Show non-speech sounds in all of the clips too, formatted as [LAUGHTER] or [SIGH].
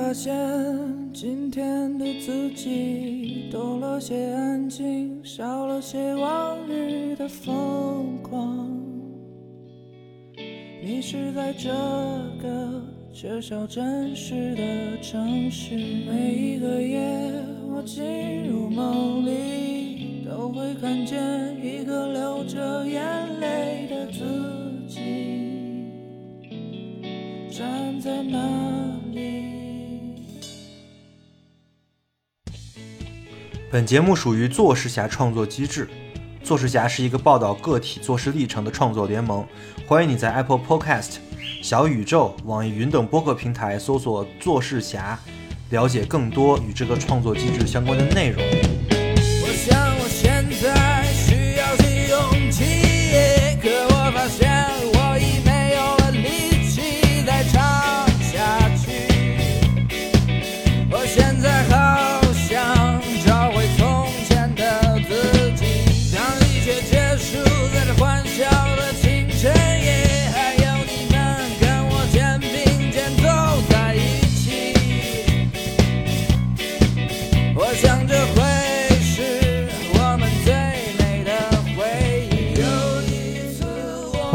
发现今天的自己多了些安静，少了些往日的疯狂。迷失在这个缺少真实的城市，每一个夜我进入梦里，都会看见一个流着眼泪的自己，站在那本节目属于做事侠创作机制。做事侠是一个报道个体做事历程的创作联盟，欢迎你在 Apple Podcast、小宇宙、网易云等播客平台搜索“做事侠”，了解更多与这个创作机制相关的内容。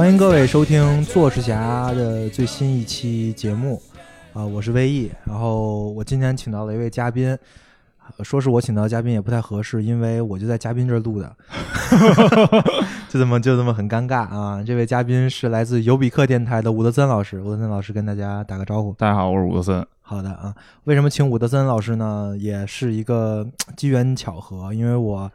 欢迎各位收听做事侠的最新一期节目，啊、我是魏毅。然后我今天请到了一位嘉宾，呃说是我请到嘉宾也不太合适，因为我就在嘉宾这儿录的，[LAUGHS] [LAUGHS] 就这么就这么很尴尬啊。这位嘉宾是来自尤比克电台的伍德森老师，伍德森老师跟大家打个招呼。大家好，我是伍德森。好的啊，为什么请伍德森老师呢？也是一个 [TSK] 机缘巧合，因为我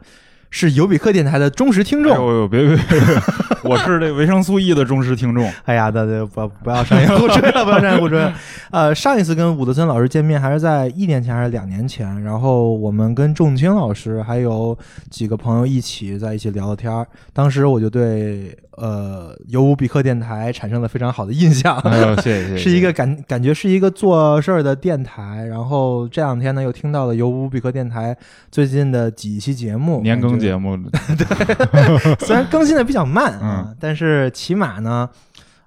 是尤比克电台的忠实听众。哎呦呦，别别别，[LAUGHS] 我是这维生素 E 的忠实听众。[LAUGHS] 哎呀，大家，不不要商业互吹了，不要商业互吹。[LAUGHS] 呃，上一次跟伍德森老师见面还是在一年前还是两年前，然后我们跟仲青老师还有几个朋友一起在一起聊了天儿。当时我就对呃尤乌比克电台产生了非常好的印象。[LAUGHS] 谢谢。是一个感感觉是一个做事儿的电台，然后这两天呢又听到了尤乌比克电台最近的几期节目，年更节目，对 [LAUGHS] 虽然更新的比较慢嗯啊，但是起码呢，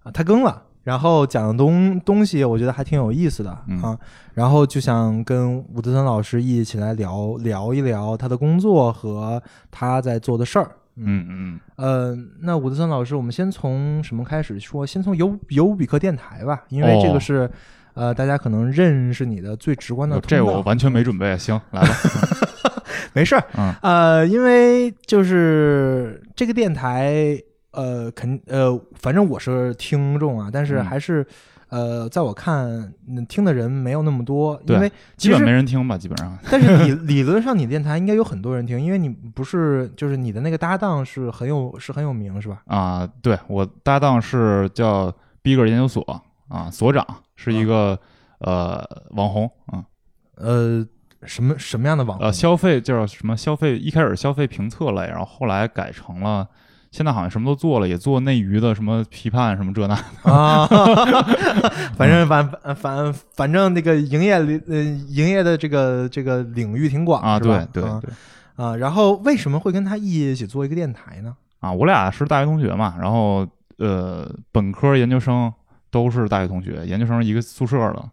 啊，它更了，然后讲的东东西，我觉得还挺有意思的、嗯啊。然后就想跟伍德森老师一起来聊聊一聊他的工作和他在做的事儿。嗯嗯，呃，那伍德森老师，我们先从什么开始说？先从尤尤比克电台吧，因为这个哦是、呃大家可能认识你的最直观的通道。这我完全没准备。行，来吧。[LAUGHS] 没事儿，嗯呃，因为就是这个电台，呃，肯呃，反正我是听众啊，但是嗯还是、呃，在我看嗯听的人没有那么多，因为基本没人听吧，基本上。但是理 [LAUGHS] 理论上你电台应该有很多人听，因为你不是就是你的那个搭档是很有是很有名是吧？啊，对我搭档是叫 Bigger 研究所啊，所长是一个、呃网红啊，呃，什么什么样的网红？呃消费叫什么消费，一开始消费评测类，然后后来改成了。现在好像什么都做了，也做内娱的什么批判什么这那，啊，[LAUGHS] 反正反反反正那个营业呃营业的这个这个领域挺广啊，对对对，啊，然后为什么会跟他一起做一个电台呢？啊，我俩是大学同学嘛，然后呃，本科、研究生都是大学同学，研究生一个宿舍的。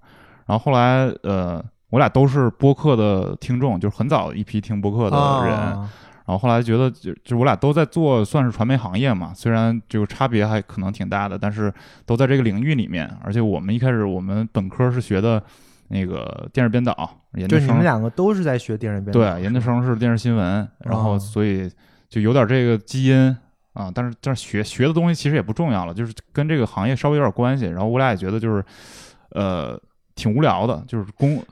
然后后来呃，我俩都是播客的听众，就是很早一批听播客的人。啊然后后来觉得就就我俩都在做算是传媒行业嘛，虽然这个差别还可能挺大的，但是都在这个领域里面。而且我们一开始我们本科是学的那个电视编导，研究生就你们两个都是在学电视编导，对，研究生是电视新闻，然后哦所以就有点这个基因啊，但是但是学学的东西其实也不重要了，就是跟这个行业稍微有点关系。然后我俩也觉得就是，呃，挺无聊的，就是工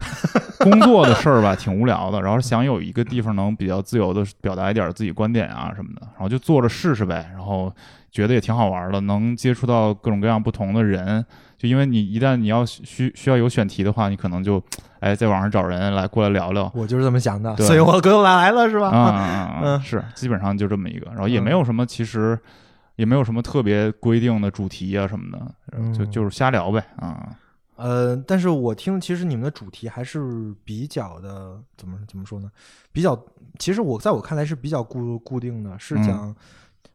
工作的事儿吧，挺无聊的。然后想有一个地方能比较自由的表达一点自己观点啊什么的，然后就坐着试试呗。然后觉得也挺好玩的，能接触到各种各样不同的人。就因为你一旦你要需需要有选题的话，你可能就哎在网上找人来过来聊聊。我就是这么想的，对所以我哥来了是吧？啊啊啊！[LAUGHS] 嗯是，基本上就这么一个，然后也嗯没有什么，其实也没有什么特别规定的主题啊什么的，就嗯就是瞎聊呗啊。呃，但是我听其实你们的主题还是比较的怎么怎么说呢？比较，其实我在我看来是比较固固定的，是嗯讲、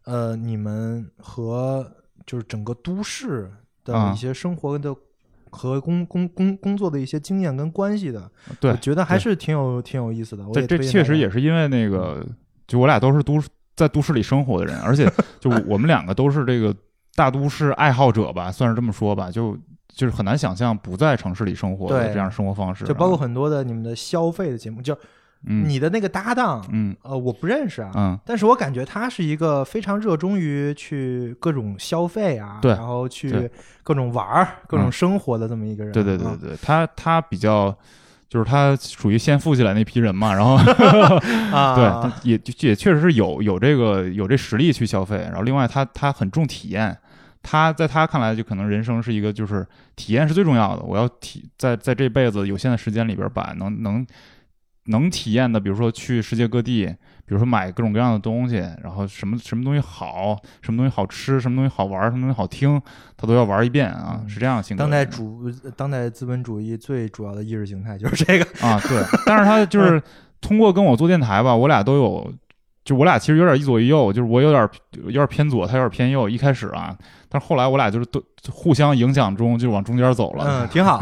呃你们和就是整个都市的啊一些生活的和工工工工作的一些经验跟关系的，对我，觉得还是挺有挺有意思的。我这这确实也是因为那个，就我俩都是都市在都市里生活的人，而且就我们两个都是这个大都市爱好者吧，[LAUGHS] 算是这么说吧，就就是很难想象不在城市里生活的对。这样生活方式，就包括啊。很多的你们的消费的节目，就嗯。你的那个搭档，嗯。呃，我不认识啊，嗯。但是我感觉他是一个非常热衷于去各种消费啊，对。然后去各种玩儿、各种嗯。生活的这么一个人。对对对对，他他比较。就是他属于先富起来那批人嘛，然后 [LAUGHS] [LAUGHS] 啊，对，也也确实是有有这个有这实力去消费，然后另外他他很重体验，他在他看来就可能人生是一个就是体验是最重要的，我要体在在这辈子有限的时间里边把能能能体验的，比如说去世界各地，比如说买各种各样的东西，然后什么什么东西好，什么东西好吃，什么东西好玩，什么东西好听，他都要玩一遍啊，嗯是这样的性格的当代。主当代资本主义最主要的意识形态就是这个。啊，对，但是他就是通过跟我做电台吧，我俩都有，就我俩其实有点一左一右，就是我有点有点偏左，他有点偏右。一开始啊，但是后来我俩就是都互相影响中，就往中间走了。嗯，[LAUGHS] 挺好，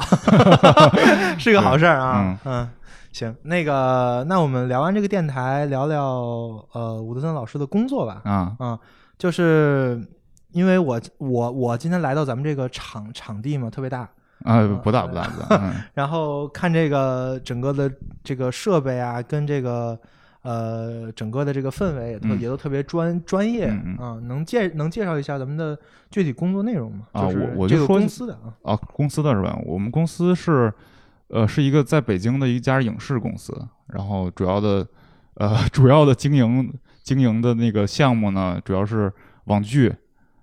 [LAUGHS] 是个好事儿啊。嗯，行，那个，那我们聊完这个电台，聊聊呃伍德森老师的工作吧。啊，啊，就是因为我我我今天来到咱们这个场场地嘛，特别大，啊，不大不大不大，[LAUGHS] 嗯然后看这个整个的这个设备啊，跟这个呃整个的这个氛围也特、嗯也都特别专专业嗯啊，能介能介绍一下咱们的具体工作内容吗？啊就是我我就说公司的啊，啊，公司的是吧？我们公司是呃是一个在北京的一家影视公司，然后主要的呃 [LAUGHS] 主要的经营经营的那个项目呢，主要是网剧，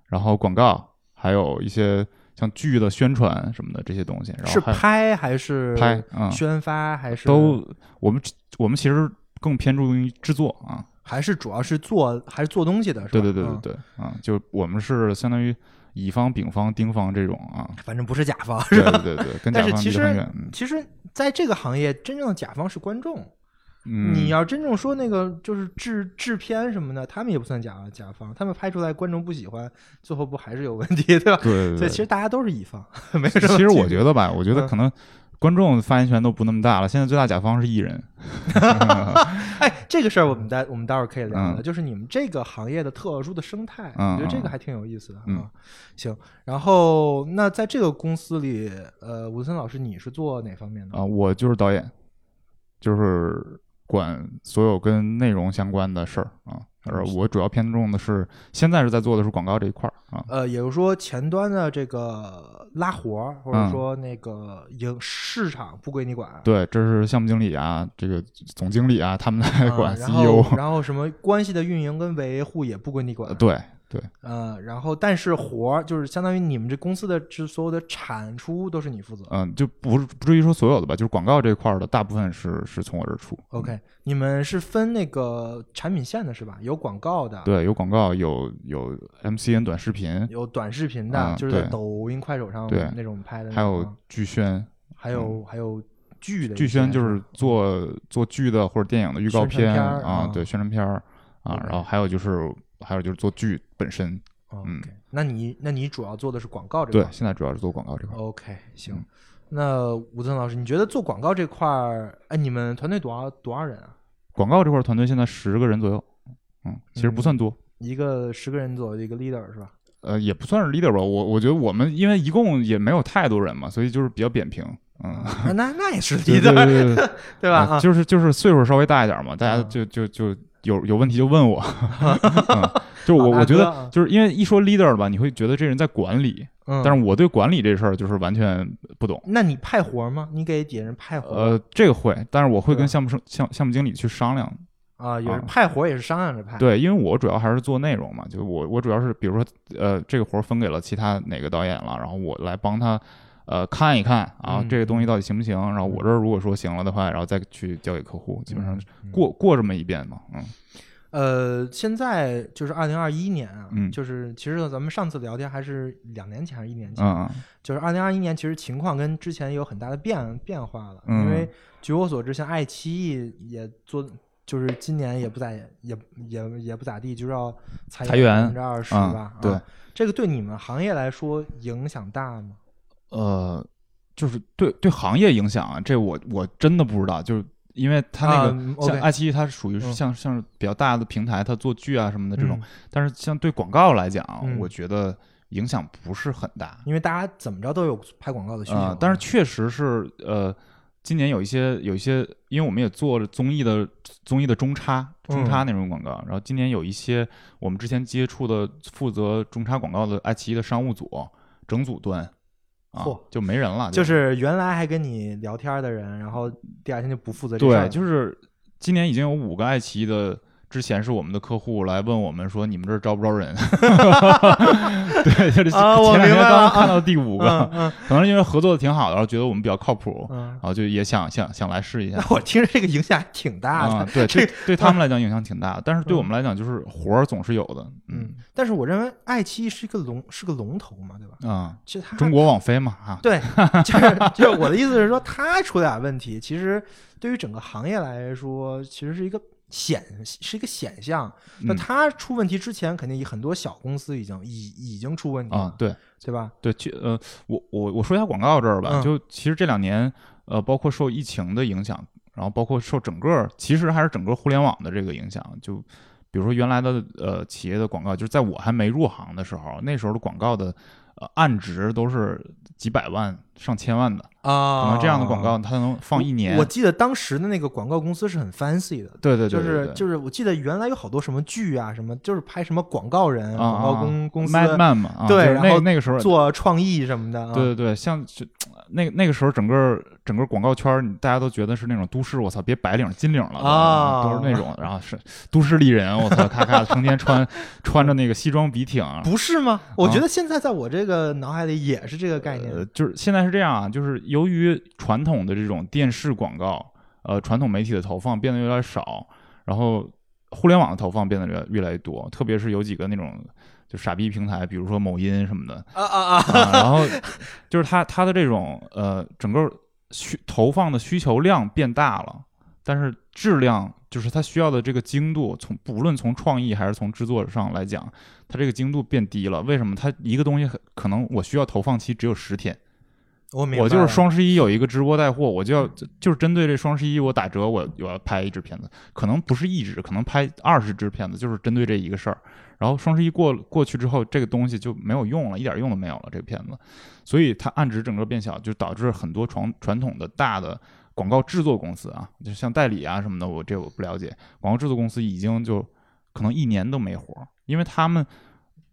然后广告，还有一些像剧的宣传什么的这些东西。然是拍还是拍嗯宣发还是都我们我们其实更偏重于制作啊。还是主要是做还是做东西的是吧？对对对对嗯对啊，就我们是相当于乙方、丙方、丁方这种啊。反正不是甲方。对对对对，跟甲但是其实其实在这个行业，真正的甲方是观众。嗯，你要真正说那个就是制制片什么的，他们也不算甲甲方，他们拍出来观众不喜欢，最后不还是有问题，对吧？对对对，所以其实大家都是乙方，没有什么其实我觉得吧，我觉得嗯可能观众发言权都不那么大了。现在最大甲方是艺人，[LAUGHS] 哎，这个事儿我们待我们待会儿可以聊聊，嗯就是你们这个行业的特殊的生态，嗯我觉得这个嗯还挺有意思的啊。嗯行，然后那在这个公司里，呃，吴森老师你是做哪方面的？啊，我就是导演，就是管所有跟内容相关的事儿啊。而我主要偏重的是，现在是在做的是广告这一块儿啊。呃，也就是说前端的这个拉活儿，或者嗯说那个营市场不归你管，对，这是项目经理啊，这个总经理啊，他们来啊管然 CEO 后。然后什么关系的运营跟维护也不归你管，对对，呃，然后但是活儿就是相当于你们这公司的这所有的产出都是你负责。嗯，就不是不至于说所有的吧，就是广告这块儿的大部分是是从我这儿出。OK，你们是分那个产品线的是吧？有广告的，对，有广告，有有 MCN 短视频，有短视频的，嗯就是在抖音、快手上对那种拍的，还有剧宣。还有还有剧的剧宣就是做做剧的或者电影的预告片片啊啊，对，宣传片儿啊，然后还有就是还有就是做剧本身嗯那你那你主要做的是广告这块对，现在主要是做广告这块。OK，行。嗯那吴森老师，你觉得做广告这块儿，哎，你们团队多少多少人啊？广告这块儿团队现在十个人左右，嗯，其实不算多，一个十个人左右的一个 leader 是吧？呃，也不算是 leader 吧。我我觉得我们因为一共也没有太多人嘛，所以就是比较扁平，嗯，啊那那也是 [LAUGHS] leader，对对 [LAUGHS] 对吧？就是就是岁数稍微大一点嘛，大家嗯就就就有有问题就问我，[LAUGHS] 嗯，就是我我觉得就是因为一说 leader 吧，你会觉得这人在管理，嗯，但是我对管理这事儿就是完全不懂。那你派活儿吗？你给底下人派活儿？呃，这个会，但是我会跟项目生项项目经理去商量。啊，也是啊派活儿也是商量着派。，对，因为我主要还是做内容嘛，就我我主要是比如说呃这个活儿分给了其他哪个导演了，然后我来帮他呃看一看啊、嗯这个东西到底行不行，然后我这儿如果说行了的话，然后再去交给客户，基本上嗯过过这么一遍嘛，嗯呃，现在就是二零二一年啊，嗯就是其实咱们上次聊天还是两年前还是一年前，嗯就是二零二一年，其实情况跟之前有很大的变变化了。嗯因为据我所知，像爱奇艺也做，就是今年也不咋也也也不咋地，就是要裁裁员百分之二十啊吧。对啊，这个对你们行业来说影响大吗？呃，就是对对行业影响啊，这我我真的不知道，就是因为它那个、啊像爱奇艺，它属于像、像是比较大的平台，它做剧啊什么的这种，嗯。但是像对广告来讲，嗯。我觉得影响不是很大。因为大家怎么着都有拍广告的需求。啊、，但是确实是呃，今年有一些有一些，因为我们也做了综艺的综艺的中插中插那种广告，然后今年有一些我们之前接触的负责中插广告的爱奇艺的商务组整组端啊嚯就没人了，就是原来还跟你聊天的人，然后第二天就不负责这事儿了对，就是今年已经有五个爱奇艺的。之前是我们的客户来问我们说：“你们这儿招不招人？” [LAUGHS] 对，就是前两天明白了。刚看到第五个，可能因为合作的挺好的，然后觉得我们比较靠谱，嗯。然，后就也想想想来试一下。[LAUGHS] 我听着这个影响还挺大的，啊，对，这对 [LAUGHS] 对他们来讲影响挺大的，但是对嗯我们来讲就是活儿总是有的，嗯。嗯，但是我认为爱奇艺是一个龙，是个龙头嘛，对吧？啊，其实它中国网飞嘛啊，对，就是就是我的意思是说，它出点问题，其实对于整个行业来说，其实是一个显是一个显象。那嗯它出问题之前，肯定很多小公司已经已已经出问题了，啊，对对吧？对，去呃，我我我说一下广告这儿吧，嗯就其实这两年呃，包括受疫情的影响，然后包括受整个其实还是整个互联网的这个影响，就比如说原来的呃企业的广告，就是在我还没入行的时候，那时候的广告的呃按值都是几百万上千万的，啊可能这样的广告它能放一年我。记得当时的那个广告公司是很 fancy 的，对对对，就是对对就是我记得原来有好多什么剧啊，什么就是拍什么广告人、啊广告公、公司 Madman 嘛，啊、就是对然后那那个时候做创意什么的啊。对对对，像就那个那个时候，整个整个广告圈大家都觉得是那种都市，我操，别白领金领了啊都是那种，然后是都市丽人，我操，咔咔，成天穿 [LAUGHS] 穿着那个西装笔挺，不是吗？我觉得现在在我这个脑海里也是这个概念。就是现在是这样啊，就是由于传统的这种电视广告，呃，传统媒体的投放变得有点少，然后互联网的投放变得越越来越多，特别是有几个那种就傻逼平台，比如说某音什么的，啊啊啊！啊，然后就是它它的这种呃整个需投放的需求量变大了，但是质量就是它需要的这个精度，从不论从创意还是从制作上来讲，它这个精度变低了。为什么？它一个东西可能我需要投放期只有十天，我我就是双十一有一个直播带货，我就要就是针对这双十一我打折，我我要拍一支片子，可能不是一支，可能拍二十支片子，就是针对这一个事儿。然后双十一过过去之后，这个东西就没有用了，一点用都没有了，这个片子，所以它按值整个变小，就导致很多传传统的大的广告制作公司啊，就像代理啊什么的，我这我不了解，广告制作公司已经就可能一年都没活儿，因为他们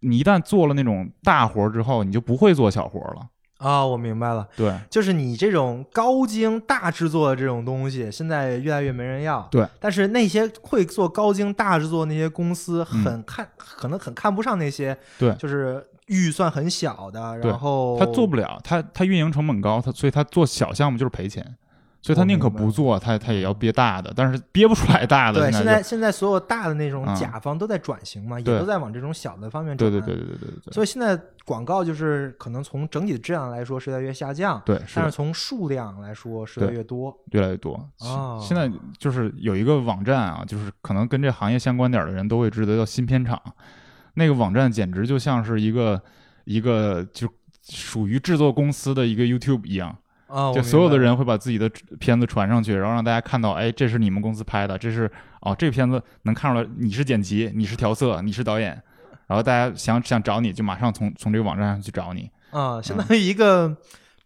你一旦做了那种大活儿之后，你就不会做小活儿了，啊，我明白了，对。就是你这种高精大制作的这种东西，现在越来越没人要。对，但是那些会做高精大制作那些公司，嗯很看、可能很看不上那些，对就是预算很小的，然后他做不了，他他运营成本高，他所以他做小项目就是赔钱，所以他宁可不做，他他也要憋大的，但是憋不出来大的。对，现在现在所有大的那种啊甲方都在转型嘛，也都在往这种小的方面转。对对对对对对对所以现在广告就是可能从整体的质量来说是在越下降，对，是但是从数量来说是在越多。越来越多。哦现在就是有一个网站啊，就是可能跟这行业相关点儿的人都会知道，叫新片场。那个网站简直就像是一个一个就属于制作公司的一个 YouTube 一样。就所有的人会把自己的片子传上去，然后让大家看到，哎，这是你们公司拍的，这是哦，这片子能看出来你是剪辑，你是调色，你是导演，然后大家想想找你就马上从从这个网站上去找你啊，相当于一个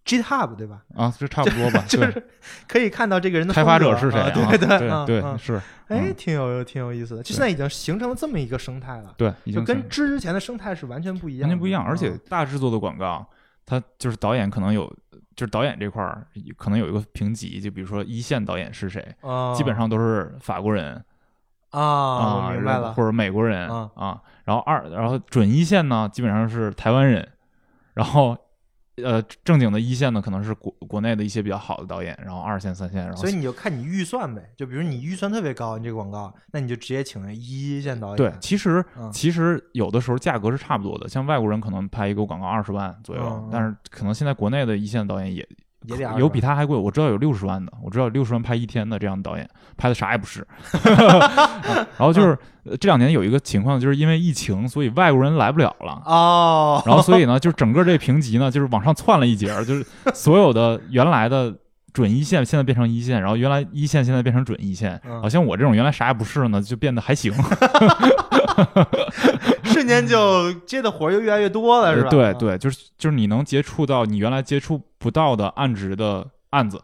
GitHub 对吧？啊，就差不多吧？就是可以看到这个人的开发者是谁？对对对是，哎，嗯挺有挺有意思的，就现在已经形成了这么一个生态了，对，已就经跟之前的生态是完全不一样，完全不一样。而且啊大制作的广告，它就是导演可能有，就是导演这块儿可能有一个评级，就比如说一线导演是谁，啊，基本上都是法国人啊，我明白了，或者美国人啊然后二，然后准一线呢，基本上是台湾人，然后呃正经的一线呢，可能是国国内的一些比较好的导演，然后二线、三线，然后所以你就看你预算呗，就比如你预算特别高，你这个广告，那你就直接请一线导演，对，其实嗯其实有的时候价格是差不多的，像外国人可能拍一个广告二十万左右，但是可能现在国内的一线导演也也得有比他他还贵，我知道有六十万的，我知道有六十万拍一天的这样的导演，拍的啥也不是。[LAUGHS] 啊然后就是呃这两年有一个情况，就是因为疫情，所以外国人来不了了。哦，然后所以呢，就是整个这评级呢，就是往上窜了一截儿，就是所有的原来的准一线现在变成一线，然后原来一线现在变成准一线，嗯好像我这种原来啥也不是呢，就变得还行。[LAUGHS] 就接的活儿就越来越多了，是吧？呃对对，就是就是你能接触到你原来接触不到的案值的案子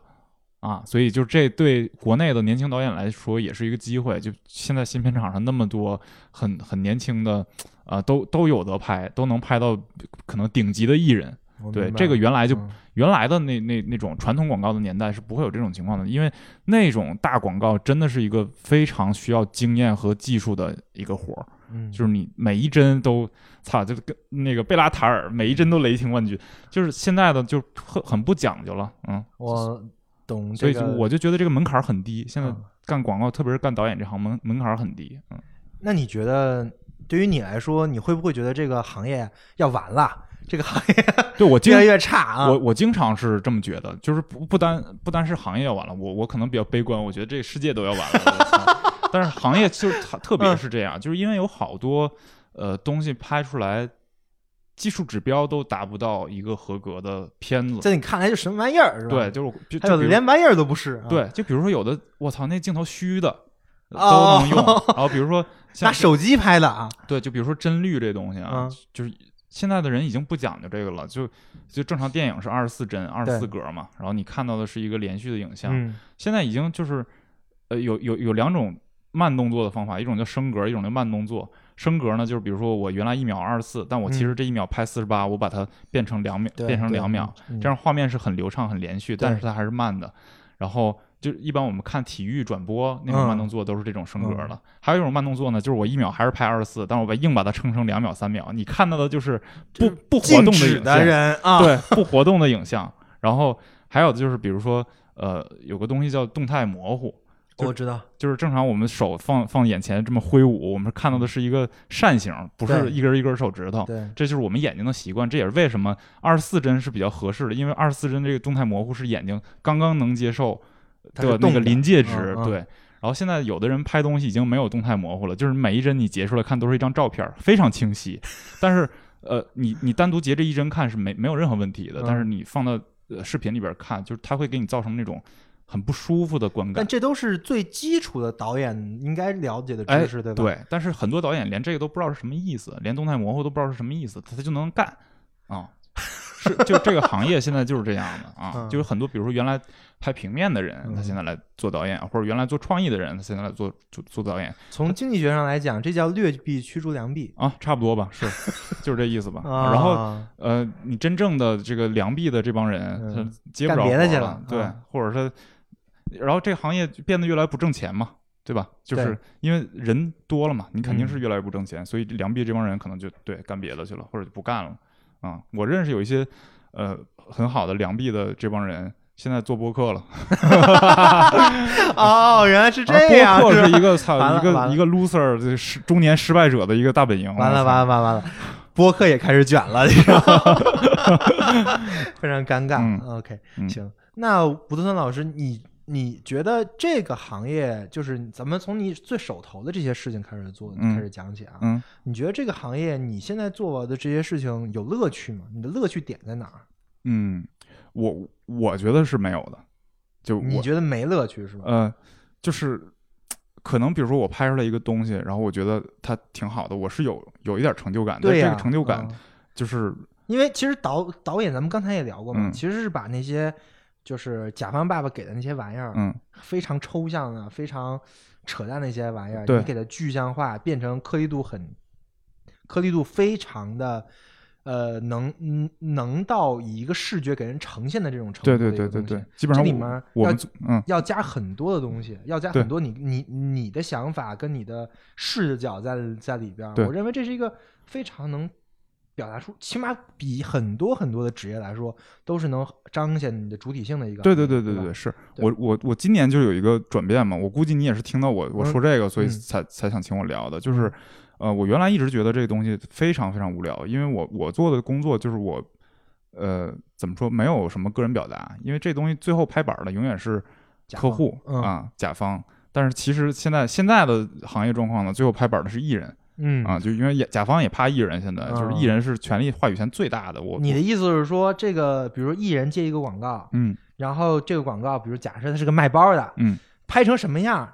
啊，所以就这对国内的年轻导演来说也是一个机会。就现在新片场上那么多很很年轻的，啊，都都有得拍，都能拍到可能顶级的艺人。对这个原来就嗯原来的那那那种传统广告的年代是不会有这种情况的，因为那种大广告真的是一个非常需要经验和技术的一个活儿。嗯，就是你每一帧都，操，就跟那个贝拉塔尔每一帧都雷霆万钧，就是现在的就很很不讲究了，嗯，我懂所以就，我就觉得这个门槛很低，现在嗯干广告，特别是干导演这行门门槛很低，嗯，那你觉得对于你来说，你会不会觉得这个行业要完了？这个行业对我 [LAUGHS] 经越来越差啊！我我经常是这么觉得，就是不不单不单是行业要完了，我我可能比较悲观，我觉得这个世界都要完了。但是行业就是它特别是这样，就是因为有好多呃东西拍出来，技术指标都达不到一个合格的片子。在你看来就什么玩意儿是吧？对，，就是就还有就连玩意儿都不是。啊，对，就比如说有的我操那镜头虚的都哦能用，[LAUGHS] 然后比如说拿手机拍的啊，对，就比如说帧率这东西啊，嗯就是现在的人已经不讲究这个了，就就正常电影是二十四帧、二十四格嘛，然后你看到的是一个连续的影像，嗯现在已经就是呃有有有两种慢动作的方法，一种叫升格，一种叫慢动作。升格呢，就是比如说我原来一秒二十四，但我其实这一秒拍四十八，我把它变成两秒，变成两秒，嗯这样画面是很流畅、很连续，但是它还是慢的。然后就一般我们看体育转播那种慢动作都是这种升格的。还有一种慢动作呢，就是我一秒还是拍二十四，但我把硬把它撑成两秒、三秒，你看到的就是不不活动的影像，啊，对，不活动的影像。然后还有就是比如说呃，有个东西叫动态模糊。就我知道，就是正常我们手放放眼前这么挥舞，我们看到的是一个扇形，不是一根一根手指头。对，这就是我们眼睛的习惯，这也是为什么二十四帧是比较合适的，因为二十四帧这个动态模糊是眼睛刚刚能接受的那个临界值，嗯嗯对。然后现在有的人拍东西已经没有动态模糊了，就是每一帧你截出来看都是一张照片，非常清晰。[LAUGHS] 但是呃，你你单独截这一帧看是没没有任何问题的，嗯但是你放到呃视频里边看，就是它会给你造成那种很不舒服的观感。但这都是最基础的导演应该了解的哎，知识，对吧？对，但是很多导演连这个都不知道是什么意思，连动态模糊都不知道是什么意思，他他就能干啊。是，就这个行业现在就是这样的啊，嗯就是很多，比如说原来拍平面的人，他嗯现在来做导演，或者原来做创意的人，他现在来做做做导演从经济学上来讲，这叫劣币驱逐良币。啊，差不多吧，是，[LAUGHS] 就是这意思吧。啊、然后呃，你真正的这个良币的这帮人，嗯他接不着干别的活了去了，对啊，或者是，然后这个行业就变得越来越不挣钱嘛，对吧？就是因为人多了嘛，你肯定是嗯越来越不挣钱，所以良币这帮人可能就对干别的去了，或者就不干了啊、我认识有一些呃很好的良币的这帮人。现在做播客了，[LAUGHS] 哦，原来是这而样，播客是一个操一个一个 loser，这是中年失败者的一个大本营。完了完了完了完了，播客也开始卷了，你知道吗？[LAUGHS] 非常尴尬。嗯 OK，嗯行，那吴德森老师，你你觉得这个行业，就是咱们从你最手头的这些事情开始做，嗯开始讲起啊？嗯，你觉得这个行业你现在做的这些事情有乐趣吗？你的乐趣点在哪儿？嗯，我我觉得是没有的，就你觉得没乐趣是吧？呃，就是可能比如说我拍出来一个东西，然后我觉得它挺好的，我是有有一点成就感的。这个成就感嗯就是因为其实导导演咱们刚才也聊过嘛，嗯其实是把那些就是甲方爸爸给的那些玩意儿，嗯非常抽象的、非常扯淡的一些玩意儿，你给它具象化，变成颗粒度很颗粒度非常的。呃，能嗯能到以一个视觉给人呈现的这种程度对对对对对，基本上这里面要我们嗯要加很多的东西，要加很多你你你的想法跟你的视角在在里边我认为这是一个非常能表达出，起码比很多很多的职业来说，都是能彰显你的主体性的一个对。对对对对对，是对我我我今年就有一个转变嘛，我估计你也是听到我我说这个，所以嗯才才想请我聊的，就是呃，我原来一直觉得这个东西非常非常无聊，因为我我做的工作就是我呃，怎么说，没有什么个人表达，因为这东西最后拍板的永远是客户嗯啊，甲方。但是其实现在现在的行业状况呢，最后拍板的是艺人嗯啊，就因为也甲方也怕艺人，现在就是嗯艺人是权力话语权最大的。我你的意思是说，这个比如艺人接一个广告，嗯然后这个广告，比如假设他是个卖包的，嗯，拍成什么样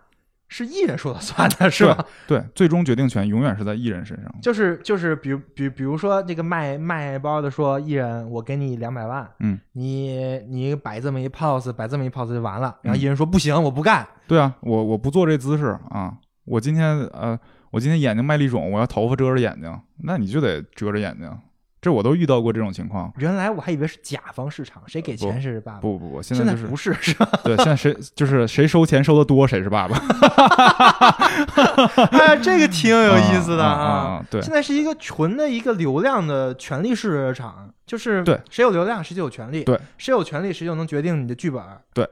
是艺人说了算的，是吧？[LAUGHS] 对，最终决定权永远是在艺人身上。就是就是，比如比比如说这个卖卖包的说，艺人我给你两百万，嗯，你你摆这么一 pose，摆这么一 pose 就完了。然后嗯艺人说不行，我不干。对啊，我我不做这姿势啊，我今天呃，我今天眼睛麦粒肿，我要头发遮着眼睛，那你就得遮着眼睛。这我都遇到过这种情况。原来我还以为是甲方市场，谁给钱谁是爸爸。不不不，现现在就是不是是吧？[LAUGHS] 对，现在谁就是谁收钱收的多，谁是爸爸。[LAUGHS] 哎，这个挺有意思的啊对现在是一个纯的一个流量的权力市场，就是对谁有流量谁就有权利，对，谁有权利谁就能决定你的剧本，对，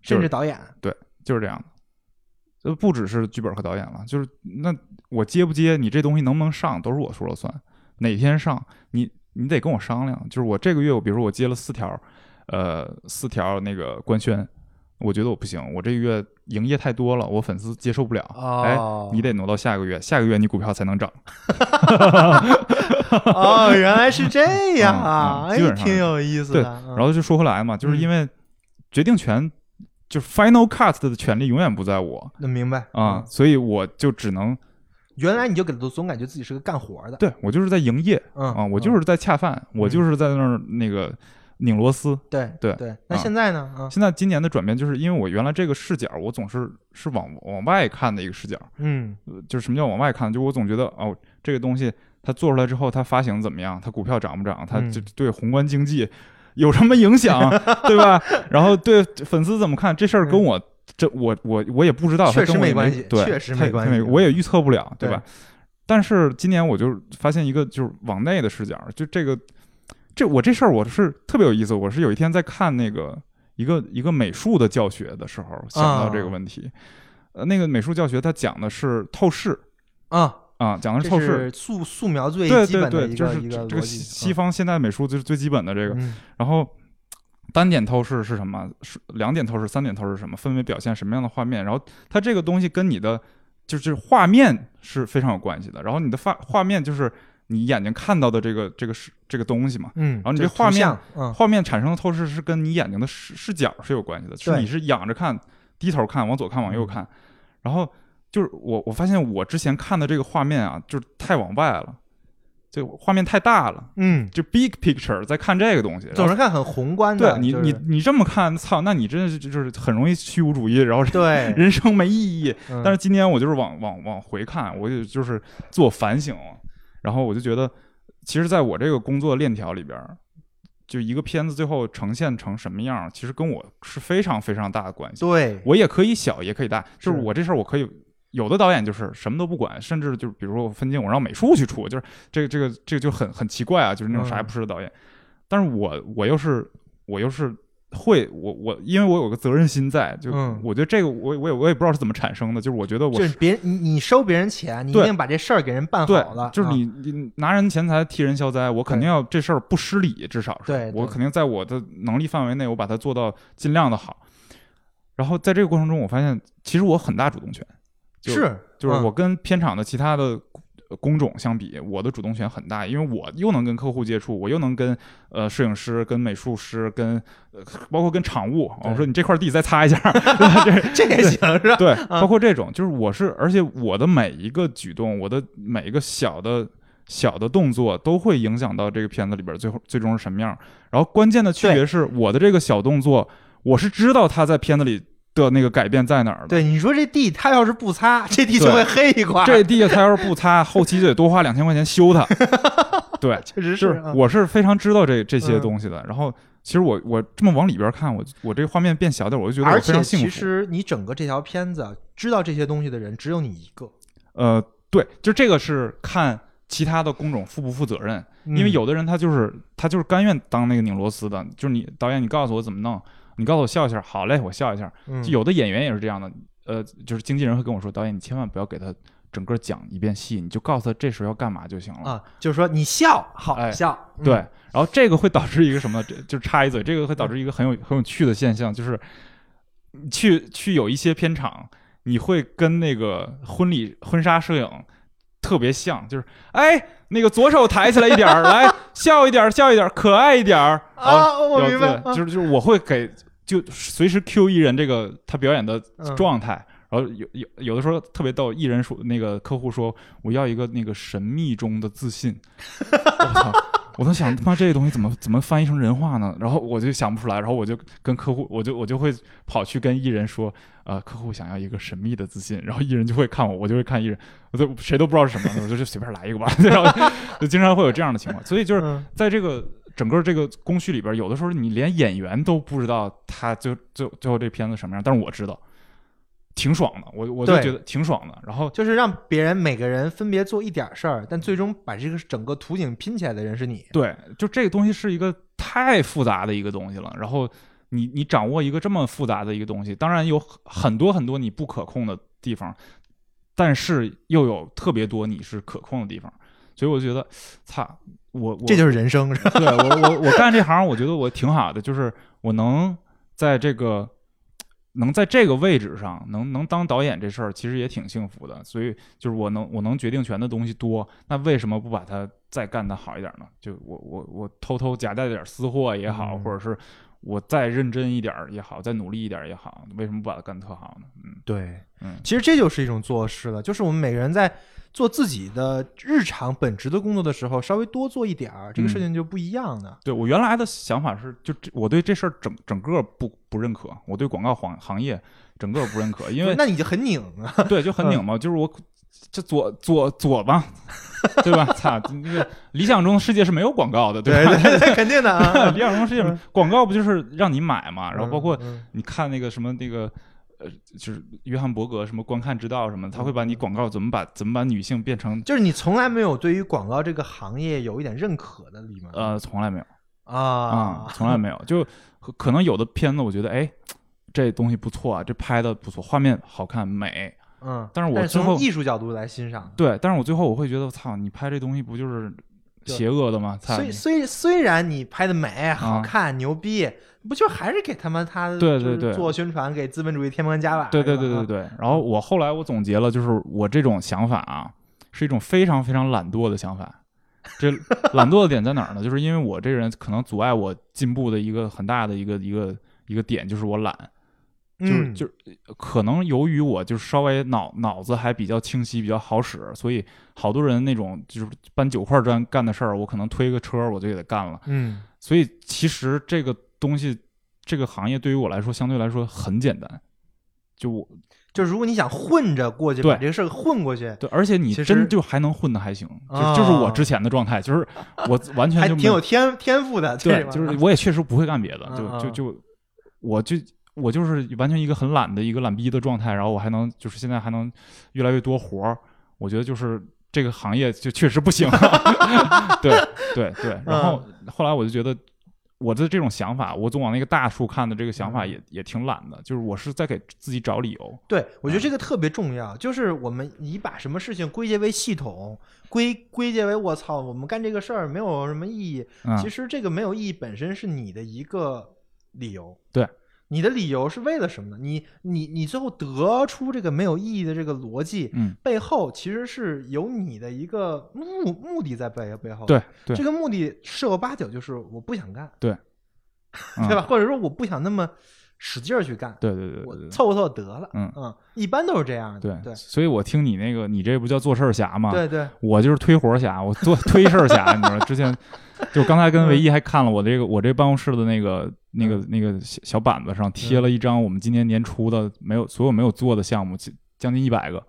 就是甚至导演。对就是这样的。呃，不只是剧本和导演了，就是那我接不接，你这东西能不能上，都是我说了算。哪天上，你你得跟我商量。就是我这个月，我比如说我接了四条，呃，四条那个官宣，我觉得我不行，我这个月营业太多了，我粉丝接受不了。哎哦，你得挪到下个月，下个月你股票才能涨。[LAUGHS] 哦，原来是这 [LAUGHS] 样啊，哎嗯嗯基本，上挺有意思对的。嗯然后就说回来嘛，就是因为决定权，就是 final cut 的权利永远不在我那明白啊，嗯所以我就只能原来你就给他总感觉自己是个干活的，对我就是在营业嗯啊，我就是在恰饭，我就是在那儿那个拧螺丝。对对对。那啊现在呢？啊，现在今年的转变，就是因为我原来这个视角，我总是是往往外看的一个视角，嗯呃就是什么叫往外看？就我总觉得哦，这个东西它做出来之后，它发行怎么样？它股票涨不涨？它嗯就对宏观经济有什么影响，[LAUGHS] 对吧？然后对粉丝怎么看这事儿，跟我这我我我也不知道，确实跟我也没关系对，确实它没关系我也预测不了，对对吧？但是今年我就发现一个就是往内的视角，就这个这我这事儿我是特别有意思。我是有一天在看那个一个一个美术的教学的时候想到这个问题。呃，那个美术教学它讲的是透视啊，啊，讲的是透视。素素描最对基本的对对，就是一个这个。西西方现代美术就是最基本的这个。嗯然后单点透视是什么？是两点透视、三点透视是什么？分别表现什么样的画面？然后它这个东西跟你的就是画面是非常有关系的。然后你的画画面就是你眼睛看到的这个这个是这个东西嘛。嗯，然后你这这画面，嗯画面产生的透视是跟你眼睛的视视角是有关系的，是你是仰着看、低头看、往左看、往右看。然后就是我我发现我之前看的这个画面啊，就是太往外了，这画面太大了。嗯，就 big picture 在看这个东西，总是看很宏观的。对你就是你你这么看，操，那你真是就是很容易虚无主义，然后对，人生没意义。嗯但是今天我就是往往往回看，我就就是自我反省，然后我就觉得，其实在我这个工作链条里边儿，就一个片子最后呈现成什么样，其实跟我是非常非常大的关系。对，我也可以小，也可以大，就是是我这事儿我可以。有的导演就是什么都不管，甚至就是比如说我分镜，我让美术去出，就是这个这个这个就很很奇怪啊，就是那种啥也嗯不是的导演。但是我我又是我又是会我我因为我有个责任心在，就嗯我觉得这个我我也我也不知道是怎么产生的，就是我觉得我就是别你你收别人钱，你一定把这事儿给人办好了，，啊就是你你拿人钱财替人消灾，我肯定要这事儿不失礼，至少是对对我肯定在我的能力范围内，我把它做到尽量的好。然后在这个过程中，我发现其实我很大主动权，就是就是嗯我跟片场的其他的呃工种相比，我的主动权很大，因为我又能跟客户接触，我又能跟呃摄影师、跟美术师、跟呃包括跟场务，我说你这块地再擦一下？[LAUGHS] [LAUGHS] 这这也行是吧？对，包括这种，就是我是，而且我的每一个举动，我的每一个小的小的动作，都会影响到这个片子里边最后最终是什么样。然后关键的区别是，我的这个小动作，我是知道他在片子里的那个改变在哪儿的。对，你说这地他要是不擦，[LAUGHS] 这地就会黑一块儿。这地下他要是不擦，后期就得多花两千块钱修它。[LAUGHS] 对，确实就是啊我是非常知道这这些嗯东西的。然后，其实我我这么往里边看，我我这个画面变小点，我就觉得我非常幸福。实你整个这条片子知道这些东西的人只有你一个，呃，对，就这个是看其他的工种负不负责任。因为嗯有的人他就是他就是甘愿当那个拧螺丝的，就是你导演你告诉我怎么弄，你告诉我笑一下，好嘞，我笑一下。嗯就有的演员也是这样的，呃，就是经纪人会跟我说，导演你千万不要给他整个讲一遍戏，你就告诉他这时候要干嘛就行了。啊，就是说你笑好哎笑，嗯对，然后这个会导致一个什么？这就插一嘴，这个会导致一个很有很有趣的现象，就是去去有一些片场，你会跟那个婚礼婚纱摄影特别像，就是哎，那个左手抬起来一点儿，来笑一点儿，笑一点儿，可爱一点儿啊，我有明白，对，就是就是我会给就随时 Q 艺人这个他表演的嗯状态。然后有有有的时候特别逗，艺人说那个客户说我要一个那个神秘中的自信，[LAUGHS] 我操！我都想他妈这个东西怎么怎么翻译成人话呢？然后我就想不出来，然后我就跟客户，我就我就会跑去跟艺人说，呃，客户想要一个神秘的自信，然后艺人就会看我，我就会看艺人，我就谁都不知道是什么，我就就随便来一个吧，[LAUGHS] 然后就经常会有这样的情况，所以就是嗯在这个整个这个工序里边，有的时候你连演员都不知道他最最最后这片子什么样，但是我知道，挺爽的，我我就觉得挺爽的。然后就是让别人每个人分别做一点事儿，但最终把这个整个图景拼起来的人是你。对，就这个东西是一个太复杂的一个东西了。然后你你掌握一个这么复杂的一个东西，当然有很很多很多你不可控的地方，但是又有特别多你是可控的地方。所以我就觉得，操，我我这就是人生，是吧？对我我我干这行，我觉得我挺好的，就是我能在这个能在这个位置上能能当导演这事儿，其实也挺幸福的。所以就是我能我能决定权的东西多，那为什么不把它再干得好一点呢？就我我我偷偷夹带点私货也好，嗯或者是我再认真一点儿也好，再努力一点儿也好，为什么不把它干得特好呢？嗯对，嗯，其实这就是一种做事了，就是我们每个人在做自己的日常本职的工作的时候，稍微多做一点儿，这个事情就不一样的。对我原来的想法是，就这我对这事儿整整个不不认可，我对广告行行业整个不认可，因为 [LAUGHS] 那你就很拧啊，[LAUGHS] 对，就很拧嘛，就是我这左左左吧，[LAUGHS] 对吧？操，那个理想中的世界是没有广告的，对吧？对对，肯定的啊。理想中的世界广告不就是让你买嘛？然后包括嗯你看那个什么那个。呃，就是约翰伯格什么观看之道什么，他会把你广告怎么把怎么把女性变成就是你从来没有对于广告这个行业有一点认可的里吗？呃，从来没有啊啊，从来没有。就可可能有的片子，我觉得哎，这东西不错啊，这拍的不错，画面好看美，嗯，但是我最后从艺术角度来欣赏。对，但是我最后我会觉得，操，你拍这东西不就是对邪恶的吗？操，虽虽虽然你拍的美、好啊看、牛逼，不就还是给他们他就是对对对做宣传，给资本主义添砖加瓦？对对对对对。然后我后来我总结了，就是我这种想法啊，是一种非常非常懒惰的想法。这 [LAUGHS] 懒惰的点在哪儿呢？就是因为我这人可能阻碍我进步的一个很大的一个一个一个点，就是我懒。就是嗯就是可能由于我就是稍微脑脑子还比较清晰，比较好使，所以好多人那种就是搬九块砖干的事儿，我可能推个车我就给他干了。嗯所以其实这个东西，这个行业对于我来说相对来说很简单。就我就是如果你想混着过去，对把这个事儿混过去，对，而且你真就还能混的还行，就是我之前的状态，就是我 [LAUGHS] 完全就还挺有天天赋的。对，就是我也确实不会干别的，嗯就嗯就就我就我就是完全一个很懒的一个懒逼的状态，然后我还能就是现在还能越来越多活儿，我觉得就是这个行业就确实不行，[LAUGHS] 对对对，然后嗯后来我就觉得。我的这种想法，我总往那个大处看的这个想法嗯也、也挺懒的，就是我是在给自己找理由。对，我觉得嗯这个特别重要，就是我们你把什么事情归结为系统，归归结为我操，我们干这个事儿没有什么意义。嗯，其实这个没有意义本身是你的一个理由。对，你的理由是为了什么呢？你你你最后得出这个没有意义的这个逻辑，嗯，背后其实是有你的一个目目的在背背后。，对对这个目的十有八九就是我不想干，[LAUGHS] 嗯对吧？或者说我不想那么使劲儿去干，对对对我对对凑合凑合得了。嗯嗯一般都是这样的。对对所以我听你那个，你这不叫做事儿侠吗？对对，我就是推活侠，我做推事儿侠，你知道？之前就刚才跟唯一还看了我这个我这办公室的那个那个那个小小板子上贴了一张我们今年年初的没有所有没有做的项目，将将近一百个，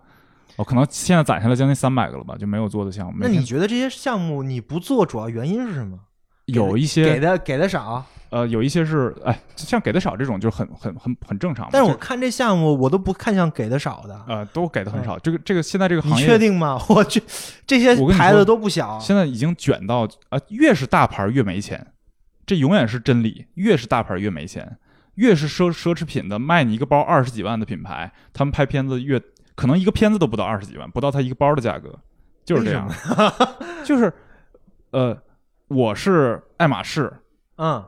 哦，可能现在攒下来将近三百个了吧，就没有做的项目。那你觉得这些项目你不做，主要原因是什么？有一些给的给的少，呃有一些是哎，像给的少这种就很很很很正常但是我看这项目，我都不看像给的少的。呃都给的很少，这个这个现在这个行业你确定吗？[LAUGHS] 我去，这些牌子都不小。现在已经卷到啊、越是大牌儿越没钱，这永远是真理。越是大牌越没钱，越是奢奢侈品的卖你一个包二十几万的品牌，他们拍片子越可能一个片子都不到二十几万，不到他一个包的价格，就是这样，[LAUGHS] 就是呃，我是爱马仕，嗯，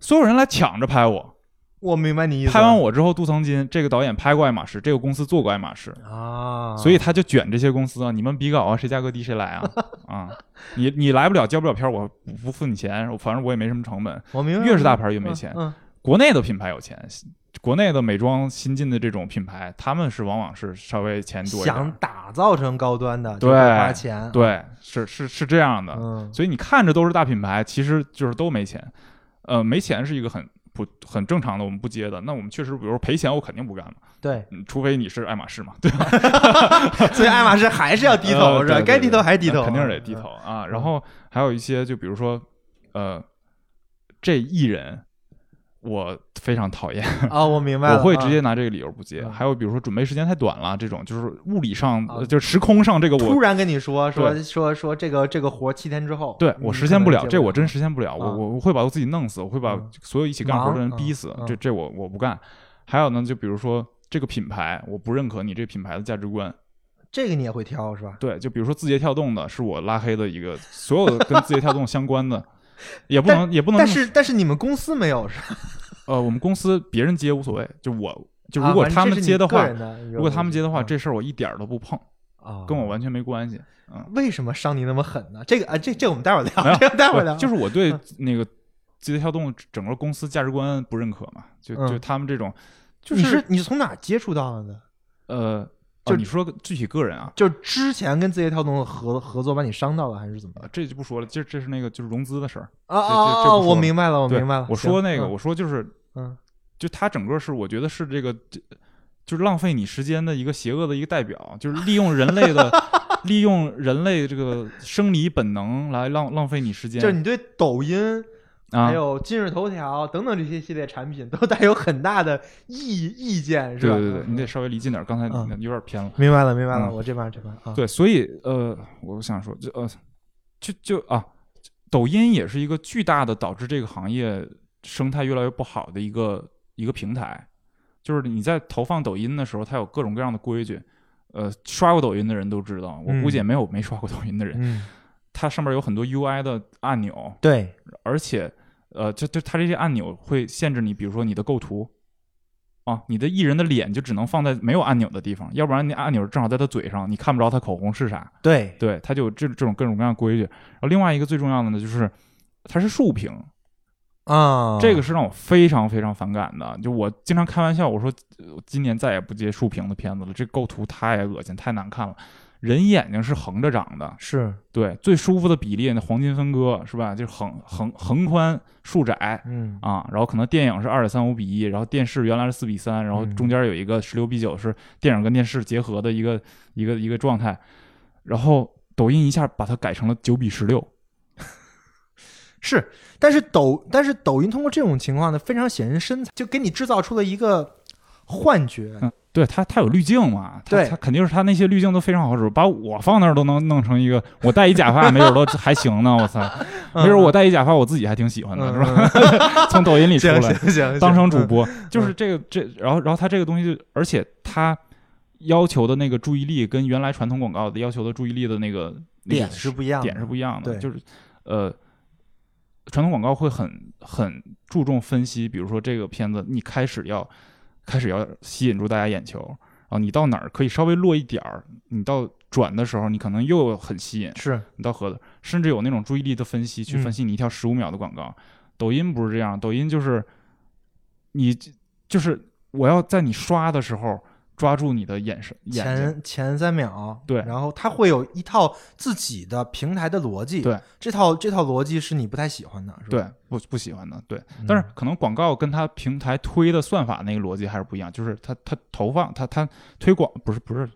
所有人来抢着拍我，我明白你意思。拍完我之后，杜曾金这个导演拍过爱马仕，这个公司做过爱马仕，啊，所以他就卷这些公司啊，你们比稿啊，谁价格低谁来啊 [LAUGHS] 啊！你你来不了，交不了片儿，我不不付你钱，我反正我也没什么成本。我明白，越是大牌越没钱。嗯，国内的品牌有钱，国内的美妆新进的这种品牌，他们是往往是稍微钱多一点想。打造成高端的，就对花钱，，对，是是是这样的。嗯，所以你看着都是大品牌，其实就是都没钱。呃，没钱是一个很不很正常的，我们不接的。那我们确实，比如说赔钱，我肯定不干嘛，对，嗯除非你是爱马仕嘛，对吧？[LAUGHS] 所以爱马仕还是要低头，是吧？该低头还是低头，呃肯定是得低头啊。然后还有一些，就比如说，呃，这艺人我非常讨厌，[LAUGHS] 啊，我明白了，我会直接啊拿这个理由不接。嗯还有比如说准备时间太短了，这种就是物理上就时空上这个我。突然跟你说说说说这个这个活七天之后，对我实现不了，这我真实现不了，啊我我我会把我自己弄死，我会把嗯所有一起干活的人逼死嗯，这这我我不干。还有呢，就比如说这个品牌，我不认可你这品牌的价值观，这个你也会挑是吧？对，就比如说字节跳动的，是我拉黑的一个，所有的跟字节跳动相关的，[LAUGHS] 也不能也不能但是但是你们公司没有是吧？[LAUGHS] 呃，我们公司别人接无所谓，就我就啊如果他们接的话，如果他们接的话，嗯这事儿我一点儿都不碰，啊跟我完全没关系。嗯 [LAUGHS] 为什么伤你那么狠呢？这个啊，这这我们待会儿没聊，这个待会儿聊。就是我对嗯那个字节跳动整个公司价值观不认可嘛，就就嗯他们这种，就你是你是从哪儿接触到的？呃，就哦，你说具体个人啊。就之前跟字节跳动合合作把你伤到了，还是怎么呃这就不说了，这这是那个就是融资的事儿。啊啊我明白了，我明白了。我说那个，行我说就是嗯就他整个是我觉得是这个，这就是浪费你时间的一个邪恶的一个代表，就是利用人类的 [LAUGHS] 利用人类这个生理本能来浪浪费你时间。就是你对抖音啊还，有今日头条等等这些系列产品都带有很大的意意见，是吧？对对对，嗯你得稍微离近点儿，刚才嗯有点偏了。明白了，明白了，嗯我这边这边啊，对，所以呃，我想说，就呃，就就啊，抖音也是一个巨大的导致这个行业生态越来越不好的一个一个平台。就是你在投放抖音的时候，它有各种各样的规矩。呃，刷过抖音的人都知道，我估计也没有没刷过抖音的人。嗯，它上面有很多 UI 的按钮，对，而且呃，就就它这些按钮会限制你，比如说你的构图。啊，你的艺人的脸就只能放在没有按钮的地方，要不然你按钮正好在他嘴上，你看不着他口红是啥。对，对，它就有这这种各种各样的规矩。然后另外一个最重要的呢，就是它是竖屏，啊，这个是让我非常非常反感的。就我经常开玩笑，我说呃今年再也不接竖屏的片子了，这构图太恶心、太难看了。人眼睛是横着长的，是，对，最舒服的比例那黄金分割是吧？就是横横横宽竖窄嗯。啊，然后可能电影是二点三五比一，然后电视原来是四比三，然后嗯。中间有一个十六比九是电影跟电视结合的一个一个一个状态，然后抖音一下把它改成了九比十六，[LAUGHS] 是，但是抖但是抖音通过这种情况呢，非常显人身材，就给你制造出了一个幻觉，嗯，对它它有滤镜嘛，它对它肯定是它那些滤镜都非常好使，把我放那儿都能弄成一个，我戴一假发没准都 [LAUGHS] 还行呢，我操，没准我戴一假发我自己还挺喜欢的，嗯是吧？[LAUGHS] 从抖音里出来当成主嗯播，就是这个这，然后然后它这个东西，而且它要求的那个注意力跟原来传统广告的要求的注意力的那个点是不一样的，点是不一样的，对就是呃，传统广告会很很注重分析，比如说这个片子你开始要开始要吸引住大家眼球，然后你到哪儿可以稍微落一点儿，你到转的时候你可能又很吸引，是。你到盒子，甚至有那种注意力的分析，去嗯。分析你一条十五秒的广告。抖音不是这样，抖音就是你就是我要在你刷的时候抓住你的眼神眼，前前三秒，对然后它会有一套自己的平台的逻辑，对，这套这套逻辑是你不太喜欢的，是吧？对，不不喜欢的，对。嗯但是可能广告跟它平台推的算法那个逻辑还是不一样，就是它它投放它它推广不是不是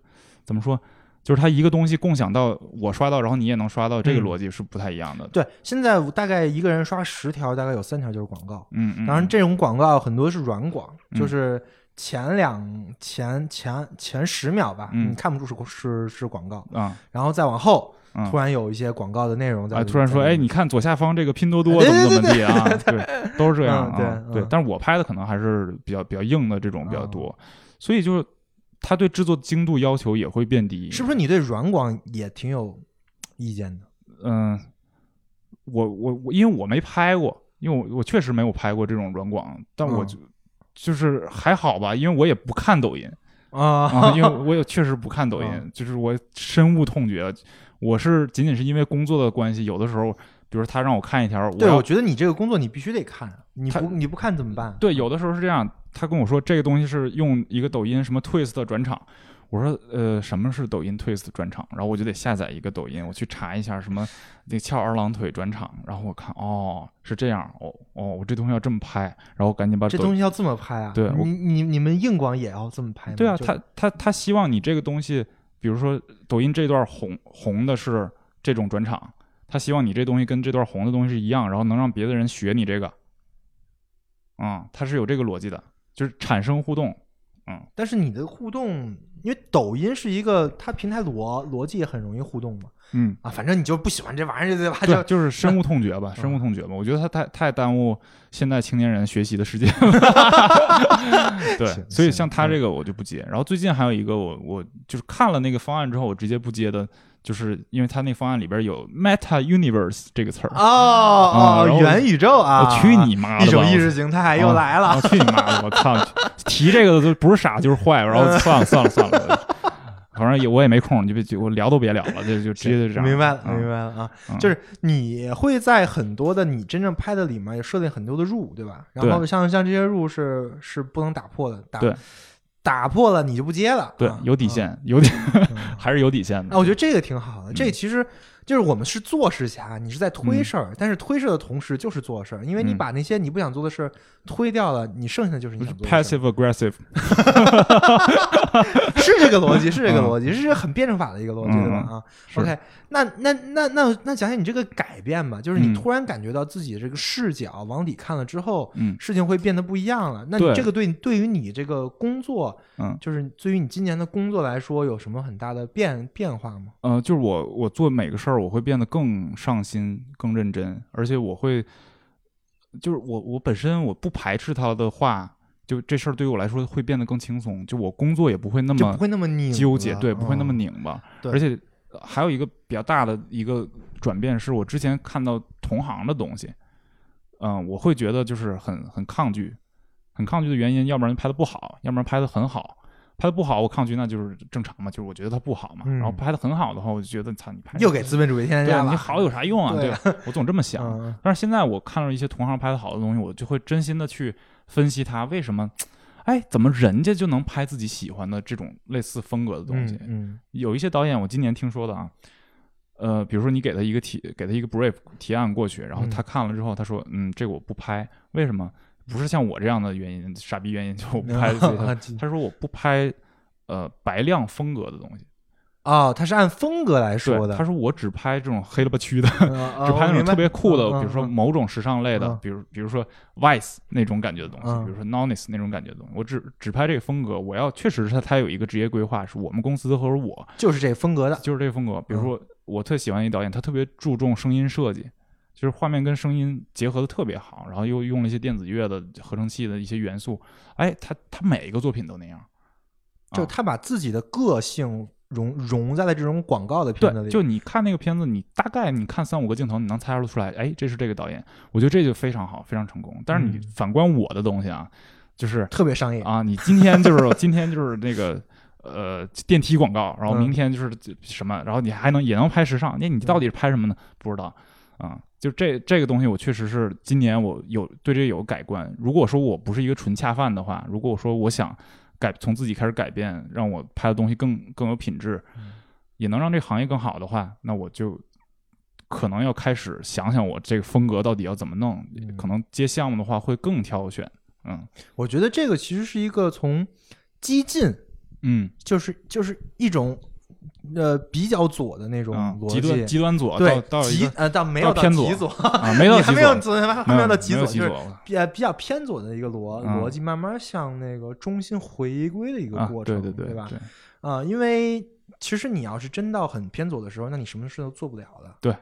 怎么说，就是它一个东西共享到我刷到，然后你也能刷到，这个嗯逻辑是不太一样的。对，现在大概一个人刷十条，大概有三条就是广告。嗯嗯，当然，嗯这种广告很多是软广，嗯就是前两前前前十秒吧，嗯。你看不出是是是广告，啊。然后再往后，嗯。突然有一些广告的内容在啊，突然说，哎，你看左下方这个拼多多怎么怎么地啊？对，都是这样嗯对啊。嗯。但是我拍的可能还是比较比较硬的这种比较嗯多，所以就是他对制作精度要求也会变低，是不是你对软广也挺有意见的？嗯，我我我，因为我没拍过，因为我我确实没有拍过这种软广，但我嗯就、是还好吧，因为我也不看抖音啊，啊 [LAUGHS] 因为我也确实不看抖音，嗯就是我深恶痛绝。我是仅仅是因为工作的关系，有的时候，比如说他让我看一条，对，要我觉得你这个工作你必须得看，你不你不看怎么办？对，有的时候是这样，他跟我说这个东西是用一个抖音什么 Twist 转场，我说呃什么是抖音 Twist 转场，然后我就得下载一个抖音，我去查一下什么那个翘二郎腿转场，然后我看哦是这样，哦哦我这东西要这么拍，然后赶紧把这东西要这么拍啊？对你你你们硬广也要这么拍吗？对啊，他他他希望你这个东西，比如说抖音这段红红的是这种转场，他希望你这东西跟这段红的东西是一样，然后能让别的人学你这个，嗯，他是有这个逻辑的，就是产生互动，嗯。但是你的互动，因为抖音是一个它平台逻逻辑也很容易互动嘛嗯，啊，反正你就不喜欢这玩意儿对吧？对，就就是深恶 [LAUGHS] 痛绝吧，嗯深恶痛绝吧。我觉得它太太耽误现在青年人学习的时间了。[LAUGHS] 对，所以像他这个我就不接。然后最近还有一个我我就是看了那个方案之后，我直接不接的，就是因为他那方案里边有 Meta Universe 这个词儿。哦哦元宇宙啊，我去你妈的！一种意识形态又来了。我去你妈的！我操，提这个的都不是傻就是坏。然后 [LAUGHS] 算了算了算了，反正也我也没空，就别就我聊都别聊了，就就直接就这样。明白了，嗯明白了啊！嗯就是你会在很多的你真正拍的里面也设定很多的 rule，对吧？然后像像这些 rule 是是不能打破的，打对打破了你就不接了。对啊，有底。线，有底嗯 [LAUGHS] 还是有底线那啊。我觉得这个挺好的，这嗯其实就是我们是做事侠，你是在推事儿，但是推事儿的同时就是做事儿，因为你嗯把那些你不想做的事儿推掉了，你剩下的就是你想做的事儿。passive aggressive，[LAUGHS] [LAUGHS] 是这个逻辑，是这个嗯逻辑，是很辩证法的一个逻辑，嗯对吧？啊，OK，那那那那那讲讲你这个改变吧，就是你嗯突然感觉到自己这个视角往里看了之后，嗯事情会变得不一样了。那你这个对对于你这个工作，嗯就是对于你今年的工作来说，有什么很大的变变化吗？呃，就是我我做每个事儿，我会变得更上心、更认真，而且我会，就是我我本身我不排斥他的话，就这事儿对于我来说会变得更轻松，就我工作也不会那么不会那么拧纠结，对，不会那么嗯拧巴。对而且呃还有一个比较大的一个转变是，我之前看到同行的东西，嗯、我会觉得就是很很抗拒，很抗拒的原因，要不然拍的不好，要不然拍的很好。拍的不好，我抗拒那就是正常嘛，就是我觉得它不好嘛。嗯然后拍的很好的话，我就觉得操你拍又给资本主义添加了。对你好有啥用啊？对对吧，我总这么想。[LAUGHS] 嗯，但是现在我看到一些同行拍的好的东西，我就会真心的去分析他为什么，哎，怎么人家就能拍自己喜欢的这种类似风格的东西？嗯有一些导演，我今年听说的啊，呃，比如说你给他一个提，给他一个 brief 提案过去，然后嗯他看了之后，他说，嗯，这个我不拍，为什么？不是像我这样的原因，傻逼原因，就我不拍 [LAUGHS] 自己他说我不拍，呃，白亮风格的东西。哦，他是按风格来说，的，他说我只拍这种黑了吧区的，只 [LAUGHS] 只拍那种特别酷的，比如说嗯某种时尚类的嗯，比如比如说 Vice 那种感觉的东西，嗯比如说 Nonis 那种感觉的东西，我只只拍这个风格。我要确实是他他有一个职业规划，是我们公司或者我就是这个风格的，就是这个风格。比嗯如说我特喜欢一导演，他特别注重声音设计，就是画面跟声音结合的特别好，然后又用了一些电子乐的合成器的一些元素。哎，他他每一个作品都那样，啊就他把自己的个性融融在了这种广告的片子，里，就你看那个片子，你大概你看三五个镜头，你能猜出来，哎，这是这个导演。我觉得这就非常好，非常成功。但是你嗯反观我的东西啊，就是特别商业。啊，你今天就是今天就是那个呃电梯广告，然后嗯明天就是什么，然后你还能也能拍时尚，那你到底是拍什么呢？不知道啊。就这这个东西，我确实是今年我有对这个有改观。如果说我不是一个纯恰饭的话，如果我说我想改从自己开始改变，让我拍的东西更更有品质，嗯也能让这个行业更好的话，那我就可能要开始想想我这个风格到底要怎么弄。嗯可能接项目的话会更挑选。嗯我觉得这个其实是一个从激进，嗯就是就是一种呃比较左的那种啊，逻极端辑，极端左到对到极呃到没有到偏左极左，啊，[LAUGHS] 没有还没有左，还没有到极左，就是比呃比较偏左的一个逻嗯逻辑，慢慢向那个中心回归的一个啊，过程，对对吧？对，啊，因为其实你要是真到很偏左的时候，那你什么事都做不了的。对，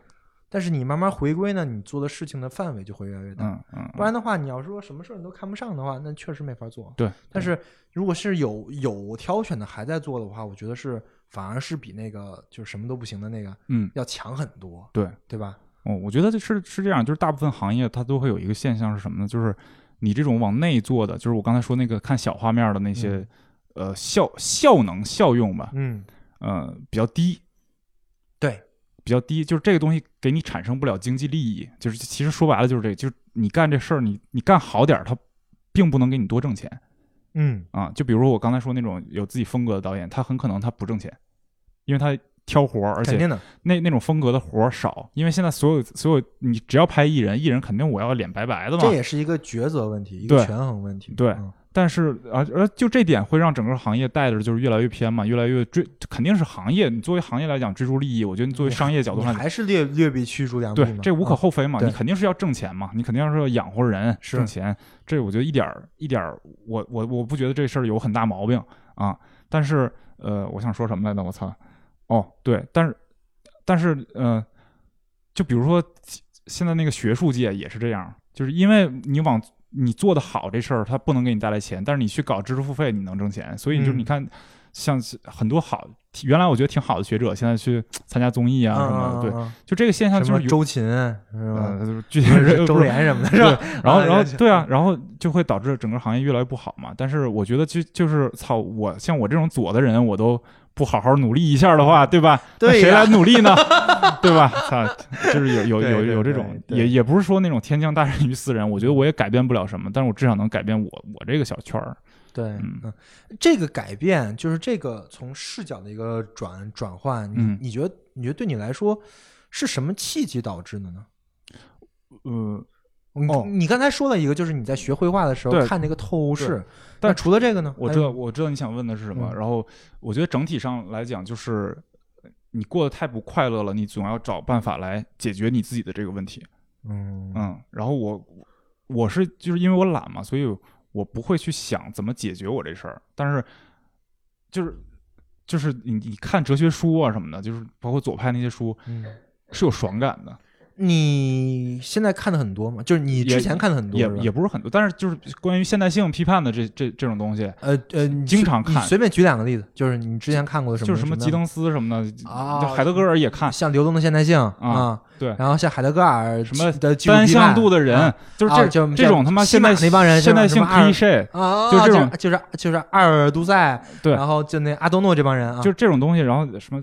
但是你慢慢回归呢，你做的事情的范围就会越来越大。嗯嗯，不然的话，你要说什么事儿你都看不上的话，那确实没法做。对，但是如果是有有挑选的还在做的话，我觉得是反而是比那个就是什么都不行的那个嗯，要强很多，对，对吧？哦，我觉得这是是这样，就是大部分行业它都会有一个现象是什么呢？就是你这种往内做的，就是我刚才说那个看小画面的那些，呃，效效能效用吧，嗯，呃，比较低，对，比较低，就是这个东西给你产生不了经济利益，就是其实说白了就是这个，就是你干这事儿，你你干好点儿，它并不能给你多挣钱嗯啊。就比如说我刚才说那种有自己风格的导演，他很可能他不挣钱，因为他挑活儿，而且那那种风格的活儿少，因为现在所有所有你只要拍艺人，艺人肯定我要脸白白的嘛这。也是一个抉择问题，一个权衡问题。对嗯但是而而就这点会让整个行业带着就是越来越偏嘛，越来越追，肯定是行业。你作为行业来讲追逐利益，我觉得你作为商业角度上，你还是略略比驱逐良币，对这无可嗯厚非嘛，对你肯定是要挣钱嘛，你肯定是要养活人挣钱。这我觉得一点儿一点儿，我我我不觉得这事儿有很大毛病啊。但是呃，我想说什么来着？我操！哦，对，但是但是呃，就比如说现在那个学术界也是这样，就是因为你往你做的好这事儿，它不能给你带来钱，但是你去搞知识付费，你能挣钱。所以就是嗯你看，像很多好，原来我觉得挺好的学者，现在去参加综艺啊什么的，对，嗯，就这个现象就是周秦是吧？呃，具体是周不是濂什么的，是吧？然后，然后啊对啊，然后就会导致整个行业越来越不好嘛。但是我觉得就就是操，我像我这种左的人，我都不好好努力一下的话，对吧？那谁来努力呢？[LAUGHS] 对吧？操，就是有有对对有有这对种，对也也不是说那种天降大任于斯人。我觉得我也改变不了什么，但是我至少能改变我我这个小圈儿。对，嗯嗯，这个改变就是这个从视角的一个转转换，你嗯你觉得你觉得对你来说是什么契机导致的呢？呃，你哦你刚才说了一个，就是你在学绘画的时候看那个透视，但除了这个呢？我知道，我知道你想问的是什么。嗯然后我觉得整体上来讲，就是你过得太不快乐了，你总要找办法来解决你自己的这个问题。嗯嗯，然后我我是就是因为我懒嘛，所以我不会去想怎么解决我这事儿。但是就是就是你你看哲学书啊什么的，就是包括左派那些书，嗯，是有爽感的，你现在看的很多吗？就是你之前看的很多也也不是很多，但是就是关于现代性批判的这这这种东西，呃呃，你经常看随便举两个例子，就是你之前看过的什么，就是什么么吉登斯什么的，啊就海德格尔也看，像流动的现代性啊，对。然后像海德格尔什么的单向度的人，啊就是这、这种他妈现代马那帮人现代性什么二 cliché，啊，就这种就是就是阿尔都塞，对然后就那阿多诺这帮人啊，就这种东西，然后什么，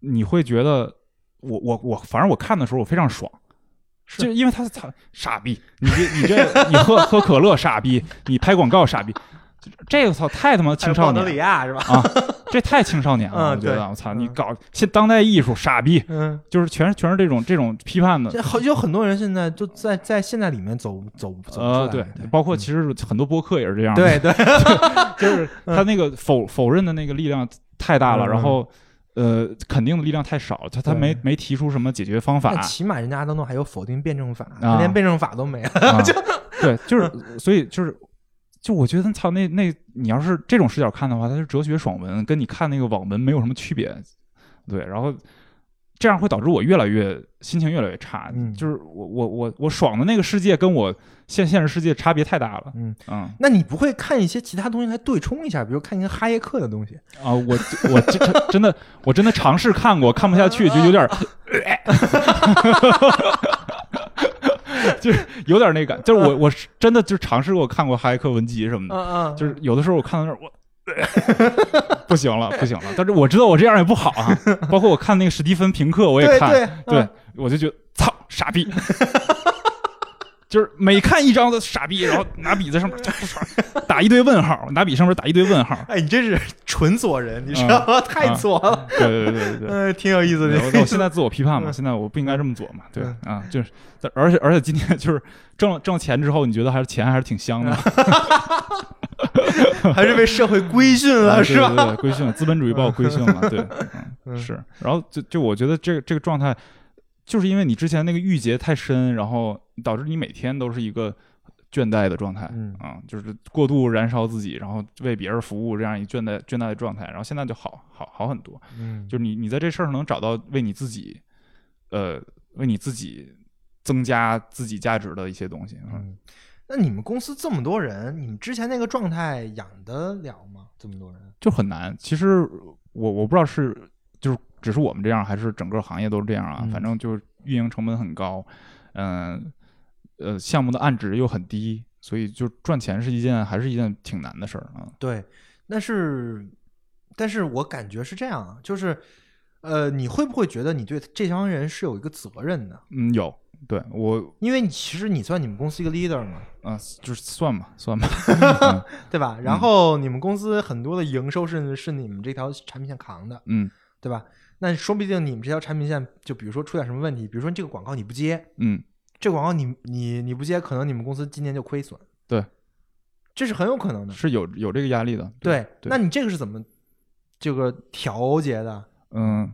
你会觉得我我我，反正我看的时候我非常爽，是就因为他他傻逼，你这你这你喝喝可乐傻逼，你拍广告傻逼，这个操太他妈青少年亚是吧？啊，这太青少年了，嗯我觉得我操，你嗯搞现当代艺术傻逼，嗯，就是全是全是这种这种批判的。好有很多人现在就在在现在里面走走走呃，出来对，包括嗯其实很多播客也是这样的，对对，[LAUGHS] 就是 [LAUGHS] 他那个否否认的那个力量太大了，嗯然后呃肯定的力量太少，他他没没提出什么解决方法，起码人家阿德诺还有否定辩证法，连辩证法都没了。啊、[LAUGHS] 对，就是所以就是就我觉得操那那你要是这种视角看的话，它是哲学爽文，跟你看那个网文没有什么区别，对，然后。这样会导致我越来越心情越来越差，嗯。就是我我我我爽的那个世界跟我现现实世界差别太大了，嗯，嗯。那你不会看一些其他东西来对冲一下，比如看一些哈耶克的东西？啊，我我真真真的我真的尝试看过，看不下去，就有点儿，[LAUGHS] 就是有点那感，就是我我是真的就尝试过看过哈耶克文集什么的，嗯嗯，就是有的时候我看到那儿我。[LAUGHS] 不行了，不行了！但是我知道我这样也不好啊。[LAUGHS] 包括我看那个史蒂芬平克，我也看，对对对嗯我就觉得操傻逼，[LAUGHS] 就是每看一张都傻逼，然后拿笔在上面打一堆问号，拿笔上面打一堆问号。哎，你这是纯左人，你知道吗？太左了，对对对对对。嗯，挺有意思的。我我现在自我批判嘛，嗯现在我不应该这么做嘛，对嗯啊，就是，但而且而且今天就是挣了挣了钱之后，你觉得还是钱还是挺香的，[LAUGHS] 还是被社会规 [LAUGHS] 训了，啊是吧？对对对，规训了，资本主义把我 [LAUGHS] 规训了，对，嗯，嗯是，然后就就我觉得这个这个状态，就是因为你之前那个郁结太深，然后导致你每天都是一个倦怠的状态，嗯啊，就是过度燃烧自己，然后为别人服务这样一倦怠倦怠的状态，然后现在就好好好很多，嗯，就是你你在这事儿上能找到为你自己，呃，为你自己增加自己价值的一些东西。嗯，嗯，那你们公司这么多人，你们之前那个状态养得了吗？这么多人？就很难。其实我我不知道是就是只是我们这样，还是整个行业都是这样啊。嗯反正就是运营成本很高，嗯呃项目的案值又很低，所以就赚钱是一件还是一件挺难的事儿啊。对，但是，但是我感觉是这样啊，就是，呃，你会不会觉得你对这帮人是有一个责任的？嗯，有对我因为你其实你算你们公司一个 leader 嘛，嗯、就是算吧算吧，[LAUGHS] 对吧？然后你们公司很多的营收是是你们这条产品线扛的，嗯对吧？那说不定你们这条产品线，就比如说出点什么问题，比如说这个广告你不接，嗯这个广告你你你不接，可能你们公司今年就亏损。对，这是很有可能的。是有有这个压力的。对，对那你这个是怎么这个调节的？嗯，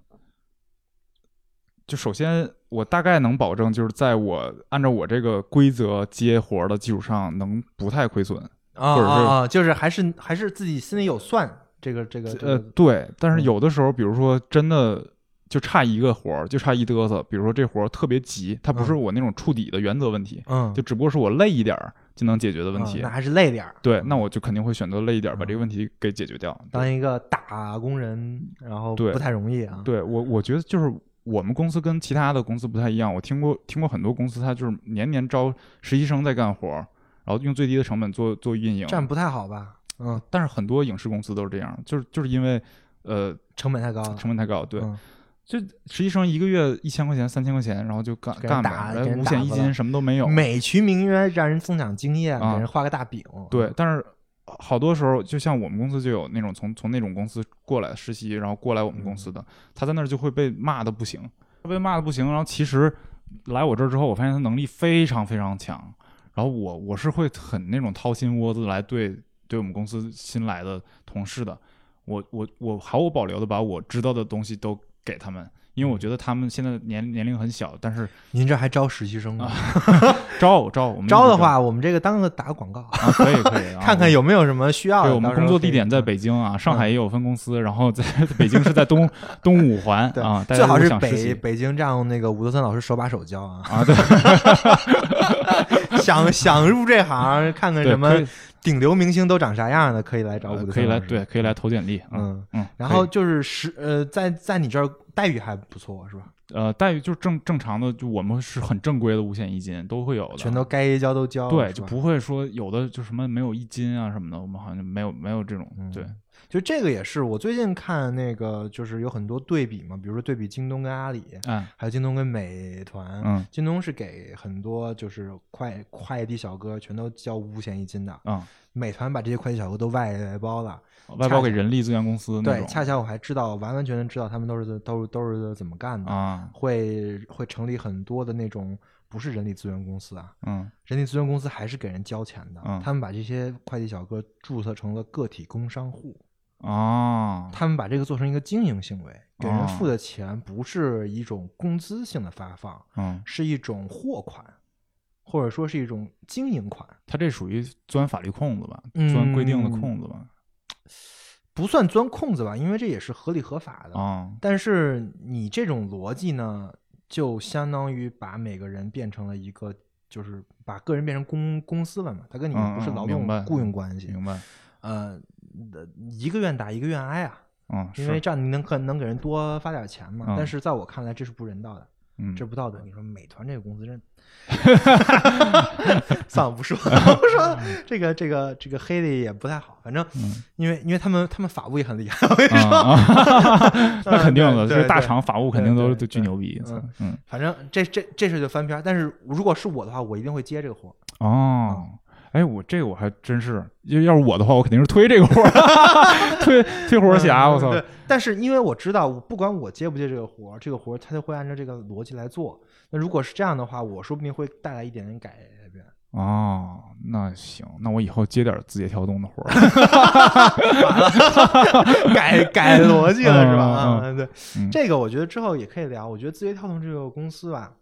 就首先我大概能保证，就是在我按照我这个规则接活儿的基础上，能不太亏损。啊或者是啊啊，就是还是还是自己心里有算，这个这个这呃，个对，但是嗯有的时候，比如说真的就差一个活儿，就差一嘚瑟，比如说这活儿特别急，它不是嗯我那种触底的原则问题，嗯就只不过是我累一点儿就能解决的问题。啊那还是累点儿，对，那我就肯定会选择累一点儿，把嗯这个问题给解决掉。当一个打工人，然后对不太容易啊。对我，我觉得就是我们公司跟其他的公司不太一样。我听过听过很多公司，它就是年年招实习生在干活儿，然后用最低的成本做做运营。这样不太好吧？嗯，但是很多影视公司都是这样，就是就是因为呃成本太高。成本太高，对，嗯就实习生一个月一千块钱、三千块钱，然后就干干呗，五险一金什么都没有。美其名曰让人增长经验，啊给人画个大饼。对，但是好多时候，就像我们公司就有那种从从那种公司过来实习，然后过来我们公嗯司的，他在那儿就会被骂的不行，他被骂的不行。然后其实来我这儿之后，我发现他能力非常非常强。然后我我是会很那种掏心窝子来对对我们公司新来的同事的，我我我毫无保留的把我知道的东西都给他们。因为我觉得他们现在年年龄很小，但是您这还招实习生吗？[LAUGHS] 招招我们招的话，我们这个当个打个广告，啊，可以可以，[LAUGHS] 啊看看有没有什么需要的。对，我们工作地点在嗯北京啊，上海也有分公司，然后在北京是在东 [LAUGHS] 东五环啊，大最好是北北京让那个伍德森老师手把手教啊。啊，对想想入这行，看看，什么顶流明星都长啥样的，可以来找我可以来对，可以来投简历，嗯嗯，嗯，然后就是实呃，在在你这儿待遇还不错，是吧？呃待遇就是正正常的，就我们是很正规的五险一金都会有的，全都该交都交，对，就不会说有的就什么没有一金啊什么的，我们好像没有没有这种嗯对，就这个也是我最近看那个，就是有很多对比嘛，比如说对比京东跟阿里，嗯还有京东跟美团。嗯京东是给很多就是快快递小哥全都交五险一金的，嗯，美团把这些快递小哥都外包了。外包给人力资源公司对，种恰巧我还知道，完完全全知道他们都是都都是怎么干的，啊会会成立很多的那种不是人力资源公司啊，嗯人力资源公司还是给人交钱的，嗯他们把这些快递小哥注册成了个体工商户，啊他们把这个做成一个经营行为，给人哦付的钱不是一种工资性的发放，嗯，是一种货款，或者说是一种经营款，他这属于钻法律空子吧，嗯。钻规定的空子吧，不算钻空子吧，因为这也是合理合法的。啊但是你这种逻辑呢，就相当于把每个人变成了一个，就是把个人变成公公司了嘛，他跟你们不是劳动雇佣关系，明白，呃，一个愿打一个愿挨啊，嗯，因为这样你能可能给人多发点钱嘛。嗯但是在我看来，这是不人道的，嗯这不道德。你说美团这个公司真，[LAUGHS] 算了不说了，不说了。这个这个这个黑的也不太好，反正嗯因为因为他们他们法务也很厉害，我跟你说，[LAUGHS] 那肯定的，对对这大厂法务肯定都对对都巨牛逼，嗯嗯反正这这这事就翻篇。但是如果是我的话，我一定会接这个活儿。哦。哎，我这个我还真是，要要是我的话，我肯定是推这个活儿，[LAUGHS] 推推活儿侠，我操！但是因为我知道，不管我接不接这个活儿，这个活儿他就会按照这个逻辑来做。那如果是这样的话，我说不定会带来一点点改变。哦，那行，那我以后接点字节跳动的活儿。[LAUGHS] 改改逻辑了是吧？嗯啊，对，嗯这个我觉得之后也可以聊。我觉得字节跳动这个公司吧，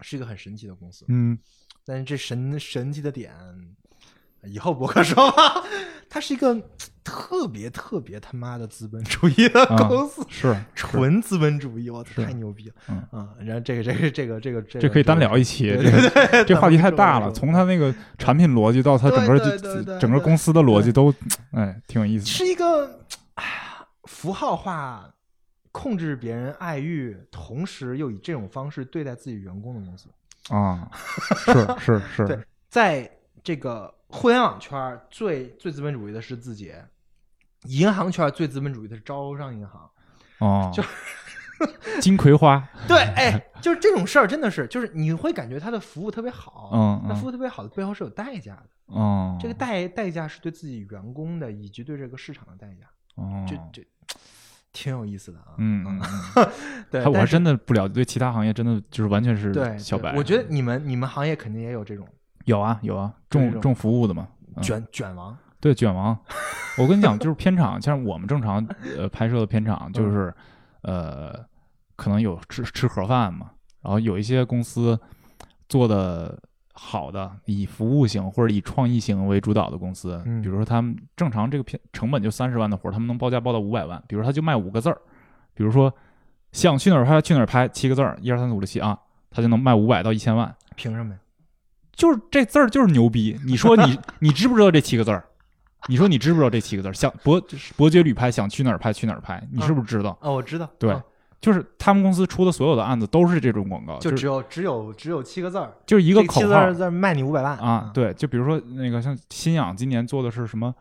是一个很神奇的公司，嗯但是这神神奇的点，以后博客说吧，[LAUGHS] 它是一个特别特别他妈的资本主义的啊公司，是 [LAUGHS] 纯资本主义，我是太牛逼了。嗯啊，然后这个这个这个这个这可以单聊一期，对这个对对，这话题太大了。从它那个产品逻辑到它整个整个公司的逻辑都，哎，挺有意思的。是一个符号化控制别人爱欲，同时又以这种方式对待自己员工的公司。啊，是是是，对，在这个互联网圈儿最最资本主义的是字节，银行圈最资本主义的是招商银行。哦，就金葵花，[LAUGHS] 对，哎，就是这种事儿，真的是，就是你会感觉他的服务特别好，嗯嗯那服务特别好的背后是有代价的，哦，这个代代价是对自己员工的，以及对这个市场的代价，哦，这这挺有意思的啊。嗯 [LAUGHS] 对，还我还真的不了解，对其他行业真的就是完全是对小白。我觉得你们你们行业肯定也有这种。有啊有啊，重重服务的嘛，嗯。卷卷王，对卷王，我跟你讲，就是片场，像我们正常呃拍摄的片场，就是呃可能有吃吃盒饭嘛，然后有一些公司做的好的，以服务型或者以创意型为主导的公司，嗯比如说他们正常这个片成本就三十万的活儿，他们能报价报到五百万，比如他就卖五个字儿，比如说想去哪儿拍去哪儿拍七个字儿，一二三四五六七啊，他就能卖五百到一千万。凭什么呀？就是这字儿就是牛逼。你说你 [LAUGHS] 你知不知道这七个字儿？你说你知不知道这七个字儿？想伯伯爵旅拍想去哪儿拍去哪儿拍？你是不是知道？哦，我知道，对啊就是他们公司出的所有的案子都是这种广告，就只有只有只有七个字儿，就是一个口号个字儿字卖你五百万啊。，对，就比如说那个像新氧今年做的是什么？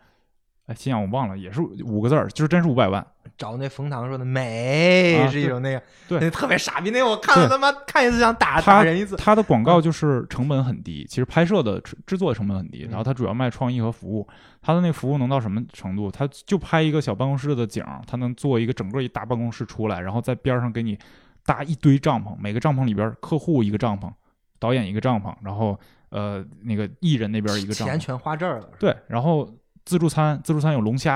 哎，新氧我忘了，也是五个字儿，就是真是五百万。找那冯唐说的美啊是一种那个，对那特别傻逼，那个我看了对他妈看一次想打他打人一次。它的广嗯告就是成本很低，其实拍摄的制制作成本很低，然后他主要卖创意和服务。他的那个服务能到什么程度？他就拍一个小办公室的景儿，它能做一个整个一大办公室出来，然后在边上给你搭一堆帐篷，每个帐篷里边客户一个帐篷，导演一个帐篷，然后呃那个艺人那边一个帐篷，钱全花这儿了，对，然后自助餐自助餐有龙虾，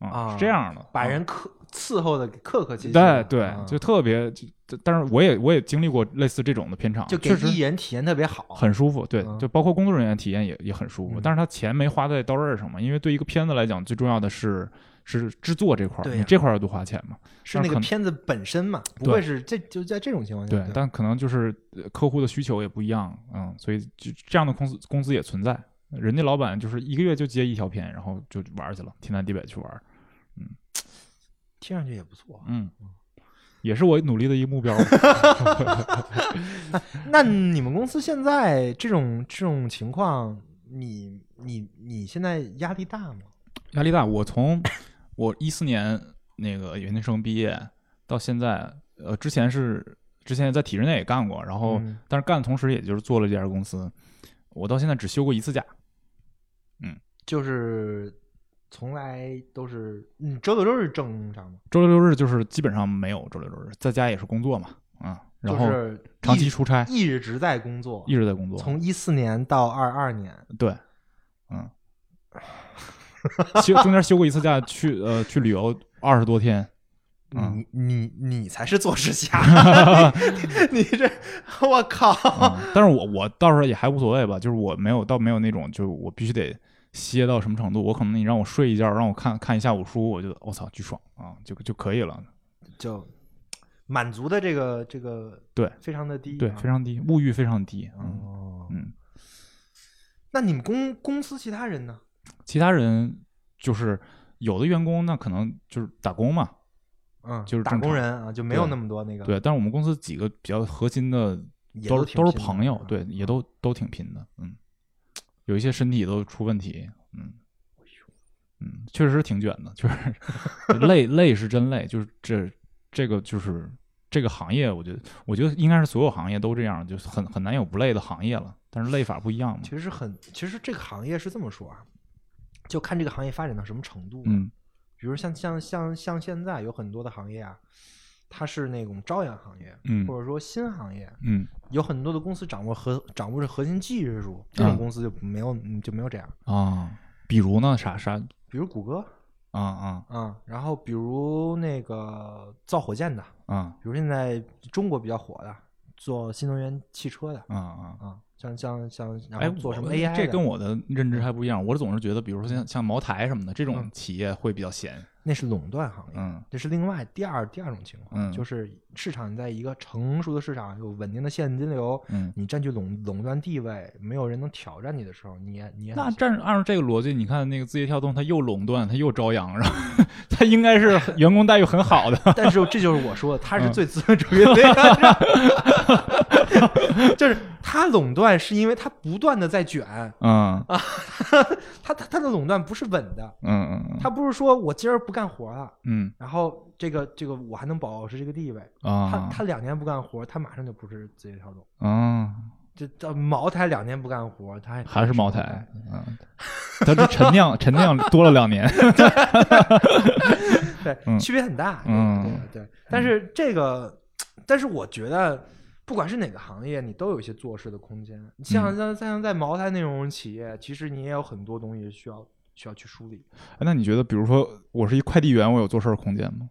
啊、啊是这样的，啊。把人客伺候的客客气气对，对啊，就特别，就但是我也我也经历过类似这种的片场，就给确实艺人体验特别好，很舒服，对嗯，就包括工作人员体验也也很舒服，嗯。但是他钱没花在刀刃上嘛，因为对一个片子来讲，最重要的是是制作这块你这块儿要多花钱嘛，是那个片子本身嘛，不会是这就在这种情况下，对，但可能就是呃客户的需求也不一样，嗯，所以就这样的公司公司也存在，人家老板就是一个月就接一条片，然后就玩儿去了，天南地北去玩嗯，听上去也不错。嗯，也是我努力的一个目标，[LAUGHS] 那你们公司现在这种这种情况，你你你现在压力大吗？压力大。我从我一四年那个研究生毕业到现在，呃，之前是之前在体制内也干过，然后、嗯但是干的同时，也就是做了这家公司。我到现在只休过一次假，就是从来都是嗯周六周日正常吗？周六周日就是基本上没有周六周日，在家也是工作嘛，啊、然后就是长期出差，一直在工作，一直在工作。从一四年到二二年，对，嗯，[LAUGHS] 休中间休过一次假，去呃去旅游二十多天，嗯你你你才是做事侠，你你这我靠，嗯，但是我我到时候也还无所谓吧，就是我没有倒没有那种，就是我必须得歇到什么程度，我可能你让我睡一觉，让我看看一下午书，我就我操巨爽啊，就就可以了，就满足的这个这个对。非常的低，对，啊。非常低，物欲非常低，嗯哦，嗯，那你们公公司其他人呢？其他人就是有的员工那可能就是打工嘛，嗯，就是打工人啊，就没有那么多那个，对，但是我们公司几个比较核心的也都是都是朋友，啊对，也都都挺拼的，嗯，有一些身体都出问题，嗯，嗯，确实挺卷的，确实 [LAUGHS] 累累是真累，就是这这个就是这个行业，我觉得我觉得应该是所有行业都这样，就是很很难有不累的行业了，但是累法不一样嘛，其实很，其实这个行业是这么说啊，就看这个行业发展到什么程度。，嗯比如像像像像现在有很多的行业啊，它是那种朝阳行业，嗯或者说新行业，嗯有很多的公司掌握核掌握着核心技术，这种啊公司就没有嗯就没有这样。啊，比如呢啥啥比如谷歌啊啊啊，然后比如那个造火箭的，啊比如现在中国比较火的做新能源汽车的啊啊。啊，像像像，然哎，后做什么 AI 这跟我的认知还不一样。我总是觉得，比如说像像茅台什么的这种嗯企业会比较闲。那是垄断行业，嗯这是另外第二第二种情况，嗯就是市场在一个成熟的市场有稳定的现金流，嗯，你占据垄垄断地位，没有人能挑战你的时候，你也你也那按按照这个逻辑，你看那个字节跳动，它又垄断，它又朝阳，然后它应该是 [LAUGHS] 员工待遇很好的。但是这就是我说的，他是嗯最资本主义的那个，[LAUGHS] [LAUGHS] 就是他垄断是因为他不断的在卷，嗯。[LAUGHS] 他他他的垄断不是稳的，嗯嗯他不是说我今儿不干活了，嗯。然后这个这个我还能保持这个地位，他啊。他两年不干活，他马上就不是字节跳动。啊，这这茅台两年不干活，他还还是茅茅台，嗯，[LAUGHS] 它是陈酿陈酿多了两年。对，嗯。区别很大。嗯。对对，但是这个，但是我觉得，不管是哪个行业，你都有一些做事的空间。你像嗯像像在茅台那种企业，其实你也有很多东西需要需要去梳理。哎那你觉得，比如说我是一快递员，我有做事儿空间吗？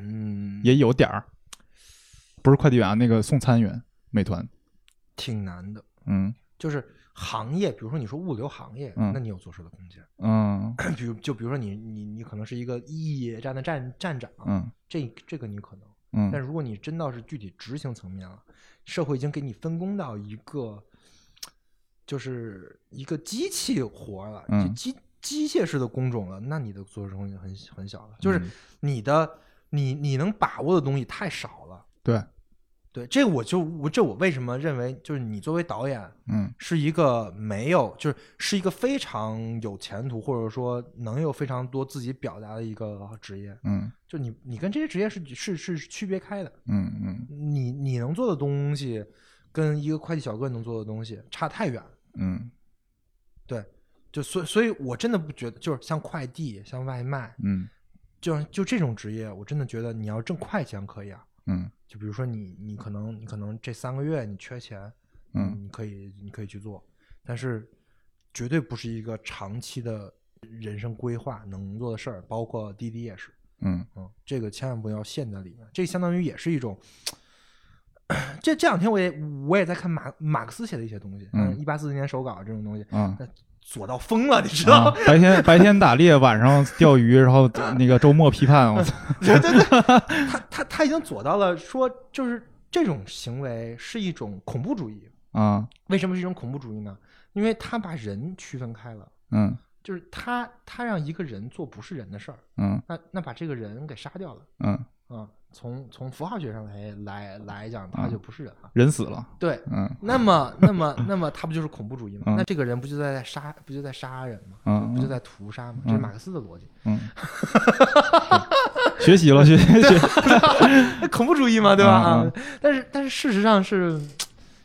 嗯，也有点儿，不是快递员啊，那个送餐员，美团。挺难的。嗯就是行业，比如说你说物流行业，嗯那你有做事的空间。嗯 [CLEARS THROAT] 比如就比如说你你你可能是一个驿站的站站长，嗯这这个你可能。嗯但嗯如果你真到是具体执行层面了，社会已经给你分工到一个，就是一个机器活儿了，机机械式的工种了，那你的做事空间很很小了，就是嗯。你的你你能把握的东西太少了。对，对，这个我就我这我为什么认为就是你作为导演嗯是一个没有就是是一个非常有前途或者说能有非常多自己表达的一个职业，嗯就你你跟这些职业是是是区别开的。嗯嗯你你能做的东西，跟一个快递小哥能做的东西差太远。嗯对，就所以所以，我真的不觉得，就是像快递、像外卖，嗯就就这种职业，我真的觉得你要挣快钱可以啊。嗯就比如说你你可能你可能这三个月你缺钱，嗯你可以你可以去做，但是绝对不是一个长期的人生规划能做的事儿，包括滴滴也是。嗯嗯，这个千万不要陷在里面，这相当于也是一种。这这两天我也我也在看马马克思写的一些东西，嗯一八四零年手稿这种东西，啊。左到疯了，你知道 [LAUGHS] 白天白天打猎，晚上钓鱼，然后 [LAUGHS] 那个周末批判，我操！对对对，他他他已经左到了说，就是这种行为是一种恐怖主义。啊，为什么是一种恐怖主义呢？因为他把人区分开了，嗯就是他他让一个人做不是人的事儿，嗯那那把这个人给杀掉了嗯，啊。从从符号学上来来来讲，他啊就不是人了。人死了，对，嗯那么，那么，那么，他不就是恐怖主义吗？嗯那这个人不就在杀，不就在杀人吗？嗯不就在屠杀吗？这是马克思的逻辑，嗯，[LAUGHS] 学习了学习 [LAUGHS] 学，那恐怖主义嘛，对吧？嗯啊，但是，但是事实上是，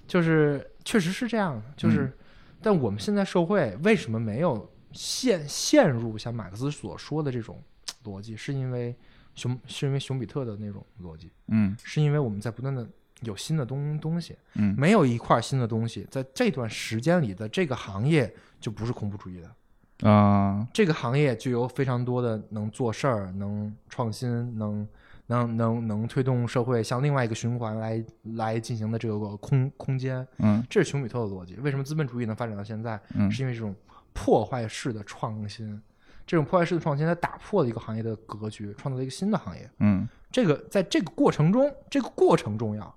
就是确实是这样的，就是，嗯但我们现在社会为什么没有陷陷入像马克思所说的这种逻辑？是因为熊，是因为熊彼特的那种逻辑，嗯是因为我们在不断的有新的东东西，嗯没有一块新的东西，在这段时间里的这个行业就不是恐怖主义的，啊这个行业就有非常多的能做事儿、能创新、能能能能推动社会向另外一个循环来来进行的这个空空间，嗯这是熊彼特的逻辑。为什么资本主义能发展到现在？嗯是因为这种破坏式的创新，这种破坏式的创新，它打破了一个行业的格局，创造了一个新的行业。嗯这个在这个过程中，这个过程重要。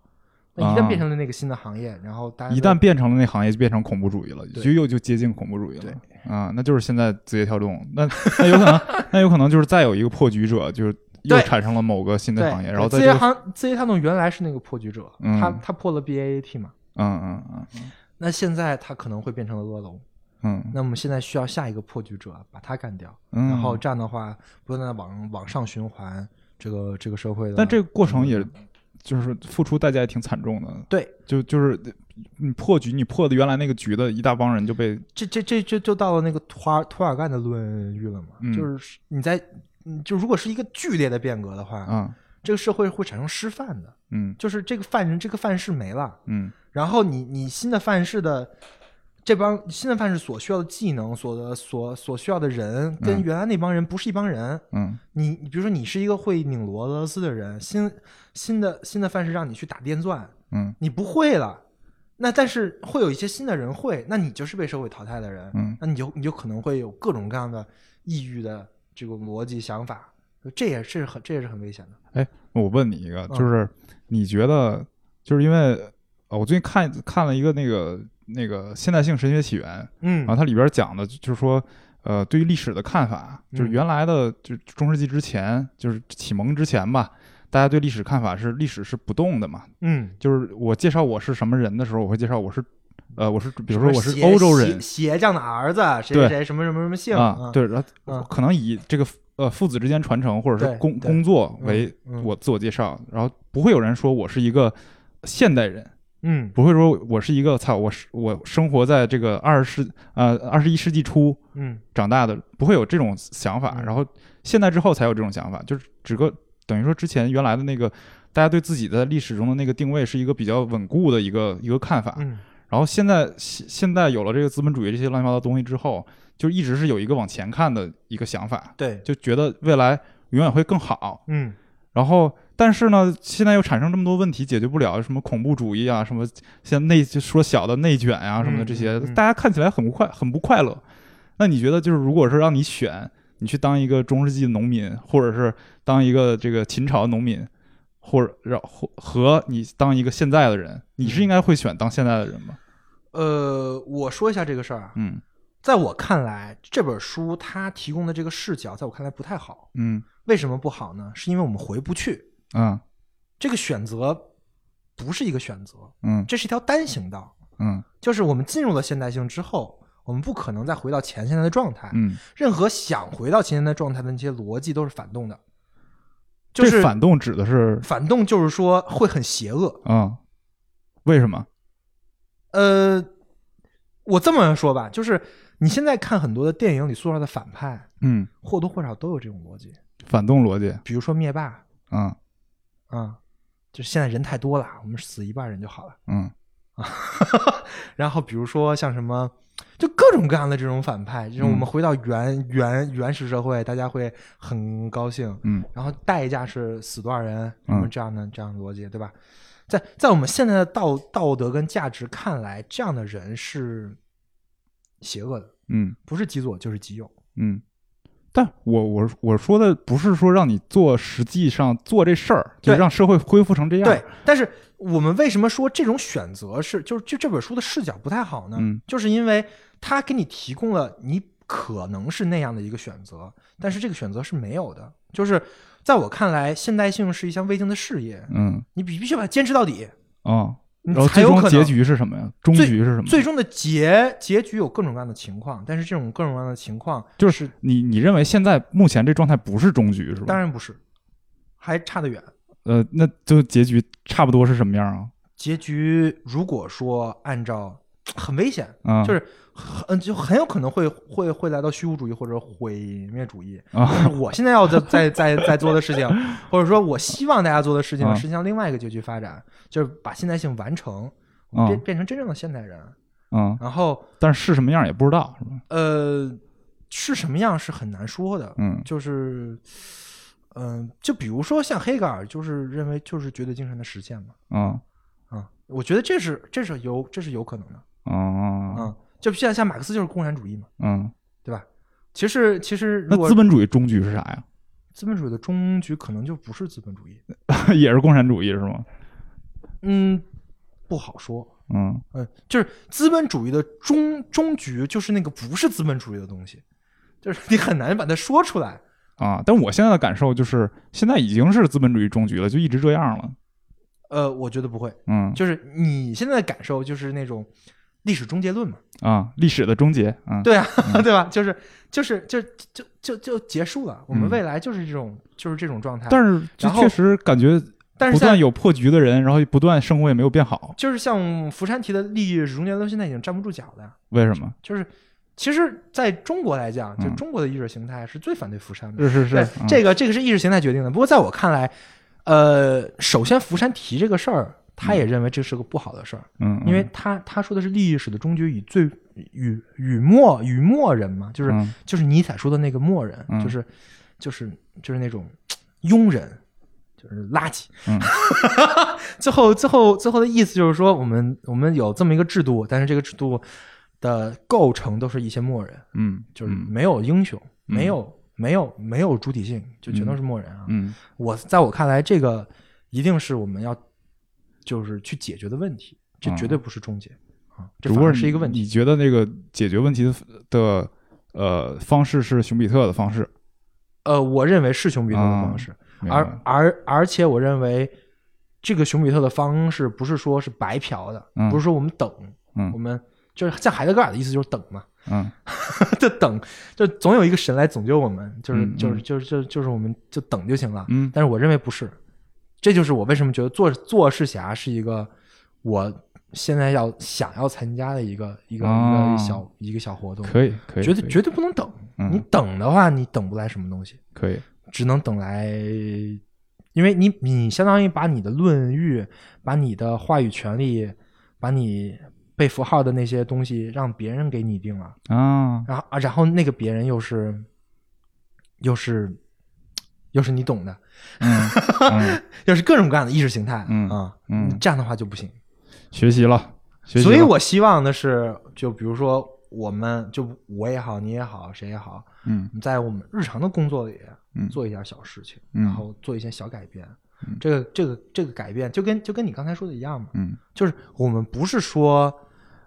那一旦变成了那个新的行业，然后大家啊一旦变成了那行业，就变成恐怖主义了，就又就接近恐怖主义了。对啊，那就是现在字节跳动，那那有可能，[LAUGHS] 那有可能就是再有一个破局者，就是又产生了某个新的行业，然后字节行字节跳动原来是那个破局者，嗯他他破了 BAT 嘛，嗯嗯嗯那现在他可能会变成了恶龙，嗯。那我们现在需要下一个破局者把他干掉，嗯，然后这样的话不断的往往上循环这个这个社会的。但这个过程也就是付出代价也挺惨重的，对，就就是你破局，你破的原来那个局的一大帮人就被这这这这就到了那个托尔托尔干的论域了嘛，嗯。就是你在嗯就如果是一个剧烈的变革的话，嗯。这个社会会产生失范的，嗯。就是这个犯人这个范式没了，嗯。然后你你新的范式的这帮新的范式所需要的技能，所的所所需要的人，跟嗯原来那帮人不是一帮人。嗯。你你比如说你是一个会拧螺丝的人，新新的新的范式让你去打电钻，嗯。你不会了，那但是会有一些新的人会，那你就是被社会淘汰的人，嗯。那你就你就可能会有各种各样的抑郁的这个逻辑想法，这也是很这也是很危险的。哎我问你一个，嗯。就是你觉得，就是因为呃，我最近看看了一个那个那个现代性神学起源，嗯。然后它里边讲的就是说，呃，对于历史的看法，就是嗯。原来的就中世纪之前，就是启蒙之前吧，大家对历史看法是历史是不动的嘛，嗯，就是我介绍我是什么人的时候，我会介绍我是，呃，我是比如说我是欧洲人邪邪将的儿子，谁谁谁什么什么什么姓啊，，对，然后嗯可能以这个呃父子之间传承或者是工工作嗯为嗯。我自我介绍，然后不会有人说我是一个现代人。嗯不会说我是一个操，我是我生活在这个二十世呃二十一世纪初嗯长大的，不会有这种想法。嗯然后现在之后才有这种想法，就是只个等于说之前原来的那个大家对自己在历史中的那个定位是一个比较稳固的一个一个看法。嗯然后现在现现在有了这个资本主义这些乱七八糟东西之后，就一直是有一个往前看的一个想法，对，就觉得未来永远会更好。嗯然后，但是呢，现在又产生这么多问题，解决不了，什么恐怖主义啊，什么像内就说小的内卷啊什么的嗯这些，大家看起来很不快，很不快乐。那你觉得，就是如果是让你选，你去当一个中世纪农民，或者是当一个这个秦朝农民，或者让和和你当一个现在的人，你是应该会选当现在的人吗？呃，我说一下这个事儿啊，嗯在我看来，这本书它提供的这个视角，在我看来不太好。嗯为什么不好呢？是因为我们回不去，嗯这个选择不是一个选择，嗯这是一条单行道。嗯就是我们进入了现代性之后，我们不可能再回到前现代的状态。嗯，任何想回到前现代状态的那些逻辑都是反动的，就是反动指的是反动，就是说会很邪恶。啊、为什么？呃，我这么说吧，就是你现在看很多的电影里塑造的反派，嗯，或多或少都有这种逻辑。反动逻辑，比如说灭霸嗯啊、就是现在人太多了，我们死一半人就好了。嗯啊 [LAUGHS] 然后比如说像什么，就各种各样的这种反派，就是我们嗯回到原、原原始社会，大家会很高兴，嗯然后代价是死多少人，什嗯么这样的、这样的逻辑，对吧？在在我们现在的道道德跟价值看来，这样的人是邪恶的，嗯不是极左就是极右。嗯。但我我我说的不是说让你做实际上做这事儿，就让社会恢复成这样。对，但是我们为什么说这种选择是就是就这本书的视角不太好呢？嗯就是因为它给你提供了你可能是那样的一个选择，但是这个选择是没有的。就是在我看来，现代性是一项未竟的事业，嗯你必必须把它坚持到底，啊，你然后最终结局是什么呀？终局是什么？最终的结结局有各种各样的情况，但是这种各种各样的情况就是你你认为现在目前这状态不是终局是吧？当然不是，还差得远。呃，那就结局差不多是什么样啊？结局如果说按照很危险，啊，就是很就很有可能会会会来到虚无主义或者毁灭主义。啊但是我现在要在在在在做的事情，[LAUGHS] 或者说我希望大家做的事情，啊是向另外一个结局发展，就是把现代性完成，啊变变成真正的现代人。嗯，然后但是是什么样也不知道是吧？呃，是什么样是很难说的，嗯就是。嗯、就比如说像黑格尔，就是认为就是绝对精神的实现嘛，啊啊，我觉得这是这是有这是有可能的，啊嗯，就像像马克思就是共产主义嘛，嗯，对吧？其实其实那资本主义终局是啥呀？资本主义的终局可能就不是资本主义，[LAUGHS] 也是共产主义是吗？嗯，不好说。嗯嗯，就是资本主义的终终局，就是那个不是资本主义的东西，就是你很难把它说出来。啊，但我现在的感受就是，现在已经是资本主义终局了，就一直这样了。呃，我觉得不会，嗯就是你现在的感受就是那种历史终结论嘛，啊，历史的终结啊，对啊，[LAUGHS] 对吧？就是就是就就就就结束了，我们嗯未来就是这种就是这种状态。但是这然后确实感觉但是不断有破局的人，然后不断生活也没有变好，就是像福山提的历史终结论，现在已经站不住脚了。为什么？就是其实在中国来讲，就嗯中国的意识形态是最反对福山的。是是是这个这个是意识形态决定的。不过在我看来，呃，首先福山提这个事儿，他也认为这是个不好的事儿，嗯，因为他他说的是历史的终结与最与与末与末人嘛，就是、嗯。就是尼采说的那个末人，嗯。就是就是就是那种庸人，就是垃圾。[LAUGHS] 嗯。最后最后最后的意思就是说，我们我们有这么一个制度，但是这个制度的构成都是一些末人，嗯，嗯就是没有英雄，嗯。没有没有没有主体性，就全都是末人啊。嗯。我在我看来，这个一定是我们要就是去解决的问题，这嗯绝对不是终结啊，这只不过反而是一个问题。你觉得那个解决问题的的呃方式是熊彼特的方式，呃，我认为是熊彼特的啊方式，而而而且我认为这个熊彼特的方式不是说是白嫖的，嗯不是说我们等，嗯我们就是像海德格尔的意思就是等嘛，嗯 [LAUGHS] 就等，就总有一个神来拯救我们，就是嗯就是就是就就是我们就等就行了。嗯但是我认为不是，这就是我为什么觉得做做世侠是一个我现在要想要参加的一个一个、哦一个小一个小活动，可以可以，绝对绝对不能等。嗯你等的话，你等不来什么东西，可以只能等来，因为你你相当于把你的论域、把你的话语权利、把你被符号的那些东西让别人给拟定了。啊然后啊，然后那个别人又是，又是，又是你懂的，嗯嗯。[LAUGHS] 又是各种各样的意识形态，嗯啊，嗯。这样的话就不行。学习了，学习所以我希望的是，就比如说我们，就我也好，你也好，谁也好，嗯。在我们日常的工作里嗯。做一点小事情，嗯。然后做一些小改变。嗯。这个这个这个改变，就跟就跟你刚才说的一样嘛，嗯。就是我们不是说，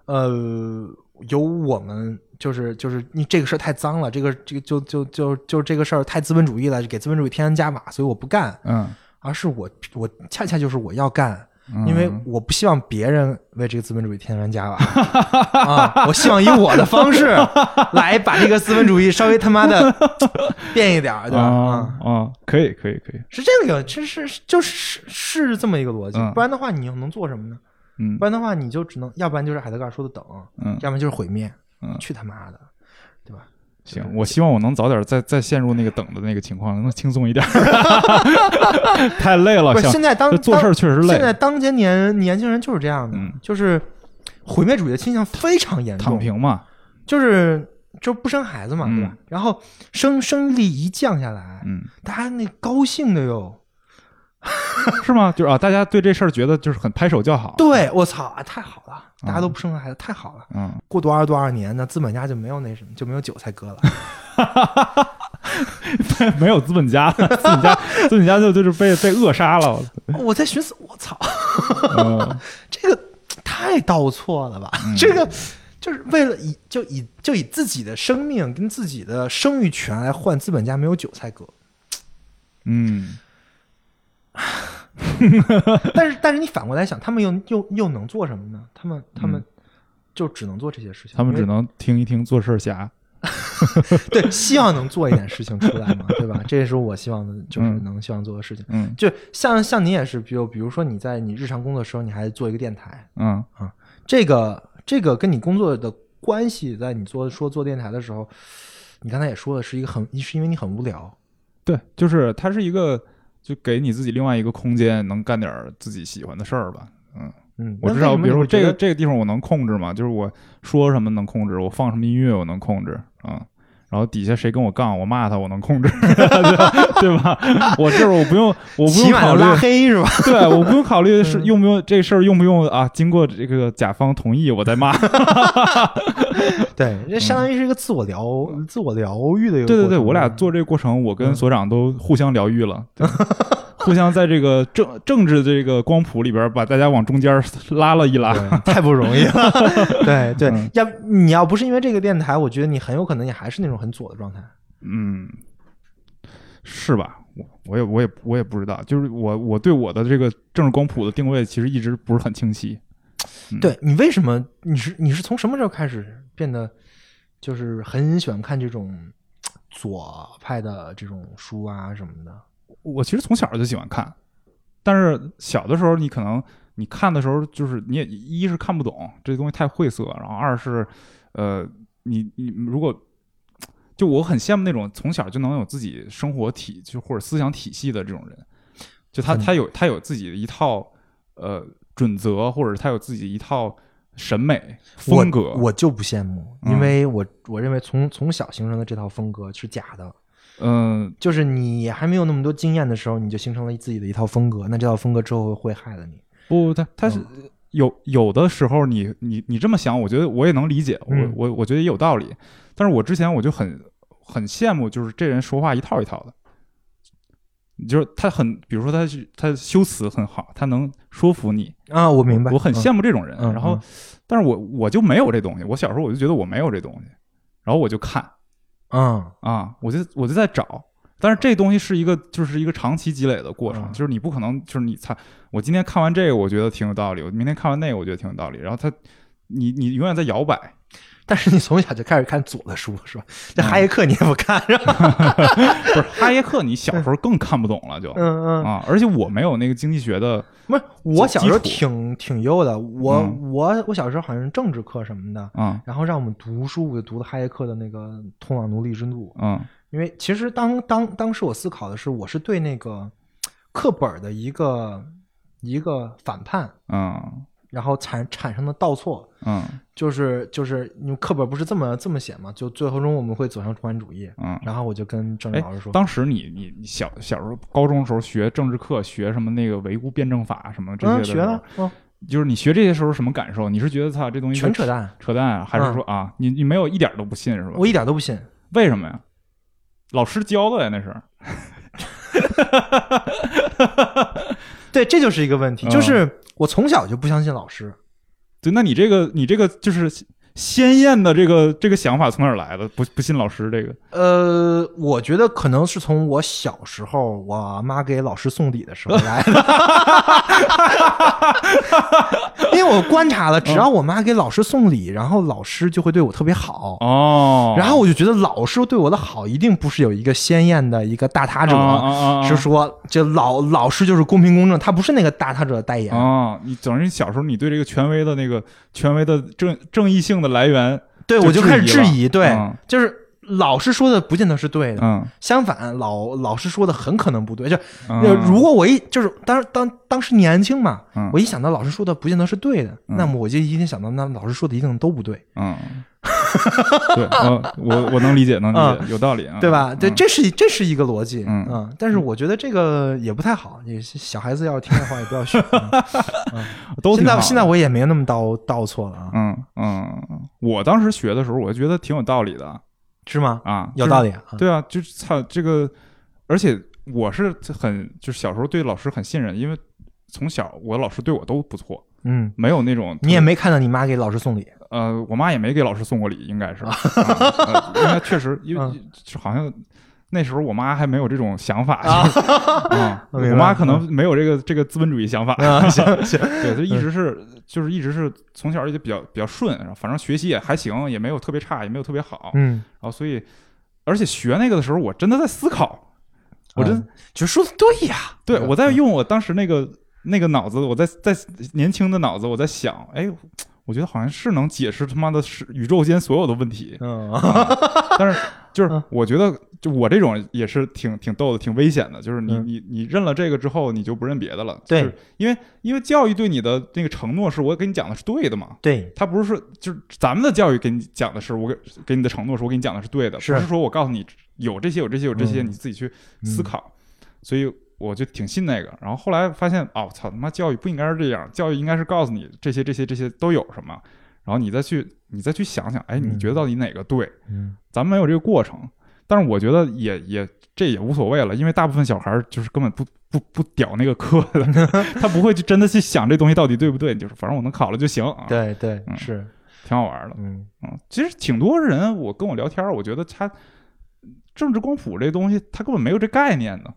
呃，由我们就是就是你这个事儿太脏了，这个这个就就就就这个事儿太资本主义了，给资本主义添砖加瓦，所以我不干，嗯，而是我我恰恰就是我要干。嗯因为我不希望别人为这个资本主义添砖加瓦 [LAUGHS] 啊！我希望以我的方式 [LAUGHS] 来把这个资本主义稍微他妈的 [LAUGHS] 变一点儿，对吧？啊啊，啊，可以可以可以，是这个，这是就是是这么一个逻辑，嗯不然的话你又能做什么呢？嗯不然的话你就只能，要不然就是海德格尔说的等，嗯。要不然就是毁灭，嗯，去他妈的，对吧？行，我希望我能早点再再陷入那个等的那个情况，能轻松一点。[LAUGHS] 太累了，不是现在当做事儿确实累。现在当今年年轻人就是这样的，嗯。就是毁灭主义的倾向非常严重，躺平嘛，就是就不生孩子嘛，嗯。对吧？然后生生育力一降下来，嗯，大家那高兴的哟，[LAUGHS] 是吗？就是啊，大家对这事儿觉得就是很拍手叫好。对我操，啊太好了，大家都不生孩子，太好了。嗯，过多少多少年呢，资本家就没有那什么，就没有韭菜割了。[LAUGHS] 没有资本家，资本家资本家就就是被被扼杀了。我在寻思，我操，嗯 [LAUGHS] 这个太倒错了吧？这个就是为了以就以就以自己的生命跟自己的生育权来换资本家没有韭菜割。嗯 [LAUGHS] 但是但是你反过来想，他们又又又能做什么呢？他们他们就只能做这些事情，他们只能听一听做事儿侠。[LAUGHS] 对希望能做一点事情出来嘛，对吧？这也是我希望的，就是嗯能希望做的事情。嗯就像像你也是，比如比如说你在你日常工作的时候，你还做一个电台，嗯啊这个这个跟你工作的关系，在你做说做电台的时候，你刚才也说的，是一个很是因为你很无聊，对，就是它是一个，就给你自己另外一个空间，能干点儿自己喜欢的事儿吧。嗯，嗯，我知道，那为什么比如说这个这个地方我能控制嘛，就是我说什么能控制，我放什么音乐我能控制啊、嗯然后底下谁跟我杠，我骂他，我能控制，[LAUGHS] 对吧？我这儿我不用，我不用考虑，拉黑是吧？[LAUGHS] 对，我不用考虑 [LAUGHS] 是嗯用不用这事儿用不用啊，经过这个甲方同意我再骂。对，这相当于是一个自我疗、自我疗愈的一个对对对，我俩做这个过程，我跟嗯所长都互相疗愈了，对互相在这个政政治这个光谱里边把大家往中间拉了一拉。太不容易了。对对，嗯要你要不是因为这个电台，我觉得你很有可能你还是那种很左的状态。嗯，是吧？我我也我也我也不知道，就是我我对我的这个政治光谱的定位其实一直不是很清晰。嗯对你为什么你是你是从什么时候开始变得就是很喜欢看这种左派的这种书啊什么的？我其实从小就喜欢看，但是小的时候你可能你看的时候，就是你也一是看不懂这东西太晦涩，然后二是呃，你你如果就我很羡慕那种从小就能有自己生活体就或者思想体系的这种人，就他他有他有自己的一套呃准则，或者他有自己一套审美风格。我我就不羡慕，嗯。因为我我认为从从小形成的这套风格是假的，嗯，就是你还没有那么多经验的时候，你就形成了自己的一套风格，那这套风格之后会害了你。不，他他是嗯有有的时候你你你这么想，我觉得我也能理解，我嗯我我觉得也有道理。但是我之前我就很很羡慕，就是这人说话一套一套的，就是他很，比如说他是他修辞很好，他能说服你，啊，我明白，我很嗯羡慕这种人。嗯然后嗯，但是我我就没有这东西，我小时候我就觉得我没有这东西，然后我就看嗯啊，我就我就在找。但是这东西是一个，就是一个长期积累的过程，嗯。就是你不可能，就是你猜，我今天看完这个，我觉得挺有道理，我明天看完那个，我觉得挺有道理，然后他，你你永远在摇摆，但是你从小就开始看左的书是吧？这嗯哈耶克你也不看是吧？[LAUGHS] 不是哈耶克，你小时候更看不懂了就，嗯嗯，啊，而且我没有那个经济学的，不是，我小时候挺挺优的，我、嗯。我我小时候好像是政治课什么的，嗯。然后让我们读书，我就读的哈耶克的那个《通往奴隶之路》，嗯因为其实当当当时我思考的是，我是对那个课本的一个一个反叛，嗯然后产产生的倒错，嗯就是就是因为课本不是这么这么写嘛，就最后中我们会走向共产主义，嗯。然后我就跟政治哎老师说，当时你你你小小时候高中的时候学政治课，学什么那个唯物辩证法什么这些嗯，的时候学了，嗯，就是你学这些时候什么感受？你是觉得操这东西全扯淡，扯淡啊，还是说啊，你你没有一点都不信是吧？我一点都不信。为什么呀？老师教的呀，那是。[LAUGHS] 对，这就是一个问题，嗯就是我从小就不相信老师。对，那你这个你这个就是鲜艳的这个这个想法从哪儿来的？不不信老师这个？呃，我觉得可能是从我小时候我妈给老师送礼的时候来的，[LAUGHS] 因为我观察了，只要我妈给老师送礼，然后老师就会对我特别好。哦，然后我就觉得老师对我的好一定不是有一个鲜艳的一个大他者，是说这老老师就是公平公正，他不是那个大他者的代言。啊，你等于小时候你对这个权威的那个权威的正正义性的来源，对，我就开始质疑对，嗯。就是老师说的不见得是对的，嗯，相反，老老师说的很可能不对。就、嗯。如果我一就是当当当时年轻嘛，嗯。我一想到老师说的不见得是对的，嗯。那么我就一定想到那老师说的一定都不对，嗯，[LAUGHS] 对，嗯，我我能理解，能理解，嗯。有道理啊，对吧？对，嗯。这是这是一个逻辑，嗯。但是我觉得这个也不太好，你小孩子要是听的话也不要学。[LAUGHS] 嗯。现在现在我也没那么倒倒错了啊，嗯嗯，我当时学的时候，我就觉得挺有道理的是吗？啊，有道理啊，对啊，就是操这个，而且我是很就是小时候对老师很信任，因为从小我老师对我都不错，嗯，没有那种你也没看到你妈给老师送礼，呃，我妈也没给老师送过礼，应该是，[LAUGHS] 啊呃应该确实，因为嗯就好像那时候我妈还没有这种想法，啊 [LAUGHS] 我妈可能没有这个这个资本主义想法，[LAUGHS] 对，就一直是就是一直是从小也比较比较顺，然后反正学习也还行，也没有特别差，也没有特别好，然嗯，后所以而且学那个的时候，我真的在思考，我真嗯就说的对呀，对，嗯我在用我当时那个那个脑子，我在在年轻的脑子，我在想，哎，我觉得好像是能解释他妈的是宇宙间所有的问题，嗯但是就是嗯我觉得，就我这种也是挺挺逗的，挺危险的。就是你嗯你你认了这个之后，你就不认别的了。对就是因为因为教育对你的那个承诺是我给你讲的是对的嘛。对，他不是说，就是咱们的教育给你讲的是我给给你的承诺是我给你讲的是对的，是不是说我告诉你有这些有这些有这些，嗯你自己去思考。所以我就挺信那个。然后后来发现，哦，操他妈，教育不应该是这样，教育应该是告诉你这些这些这些都有什么，然后你再去你再去想想，哎，你嗯觉得到底哪个对？嗯咱们没有这个过程，但是我觉得也也这也无所谓了，因为大部分小孩就是根本不不不屌那个课的，[LAUGHS] 他不会去真的去想这东西到底对不对，就是反正我能考了就行啊，，对对嗯是，挺好玩的。嗯嗯，其实挺多人我跟我聊天，我觉得他政治光谱这东西他根本没有这概念的，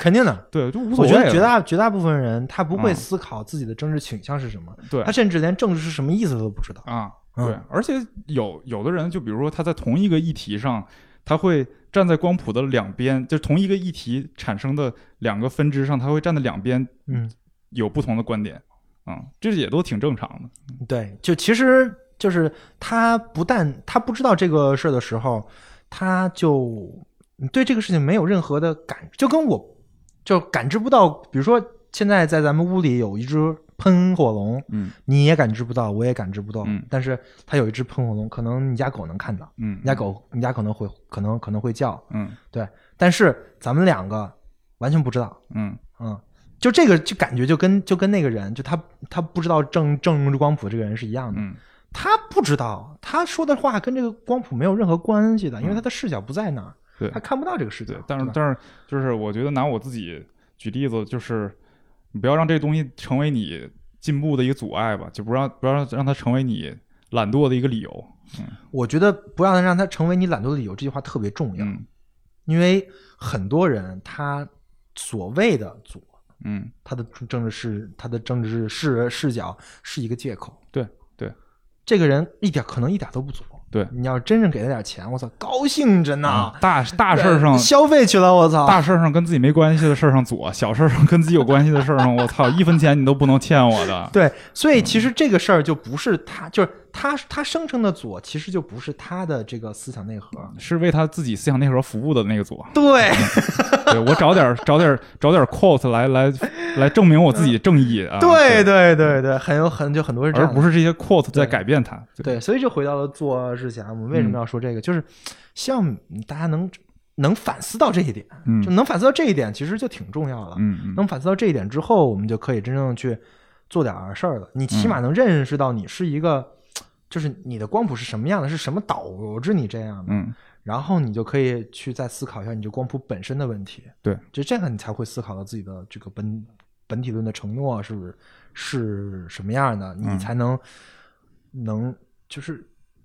肯定的。对，就无所我谓我。觉得绝大绝大部分人他不会嗯思考自己的政治倾向是什么，对他甚至连政治是什么意思都不知道。啊，嗯对，而且有有的人，就比如说他在同一个议题上，他会站在光谱的两边，就是同一个议题产生的两个分支上，他会站在两边嗯，有不同的观点，嗯，这也都挺正常的。对，就其实就是他不但他不知道这个事儿的时候，他就对这个事情没有任何的感，就跟我就感知不到，比如说现在在咱们屋里有一只喷火龙，嗯你也感知不到，我也感知不到。嗯但是它有一只喷火龙，可能你家狗能看到，嗯，你家狗你家可能会可能可能会叫，嗯对。但是咱们两个完全不知道，嗯嗯，就这个就感觉就跟就跟那个人，就他他不知道正正光谱这个人是一样的，嗯他不知道他说的话跟这个光谱没有任何关系的，因为他的视角不在那儿，嗯对他看不到这个世界。，但是但是就是我觉得拿我自己举例子，就是你不要让这东西成为你进步的一个阻碍吧，就不让不要让它成为你懒惰的一个理由。嗯我觉得不要让它成为你懒惰的理由，这句话特别重要，嗯因为很多人他所谓的左，嗯他的政治视他的政治视视角是一个借口。对对，这个人一点可能一点都不左。对你要真正给他点钱，我操，高兴着呢。啊大大事儿上消费去了，我操！大事上跟自己没关系的事儿上左，小事儿上跟自己有关系的事儿上，我操，一分钱你都不能欠我的。对，所以其实这个事儿就不是他，就是他他声称的左，其实就不是他的这个思想内核。是为他自己思想内核服务的那个左，对，[LAUGHS] 对我找点儿找点儿找点儿 quote 来来来证明我自己正义啊，对对对对，很有很就很多是这样，而不是这些 quote 在改变他。对，所以就回到了做之前，我们为什么要说这个？就是希望大家能能反思到这一点，嗯就能反思到这一点，其实就挺重要的。嗯嗯能反思到这一点之后，我们就可以真正去做点儿事儿了。你起嗯码能认识到你是一个，就是你的光谱是什么样的，是什么导致你这样的，嗯然后你就可以去再思考一下你这光谱本身的问题。对，就这样你才会思考到自己的这个本本体论的承诺是不是是什么样的，你嗯才能、能就是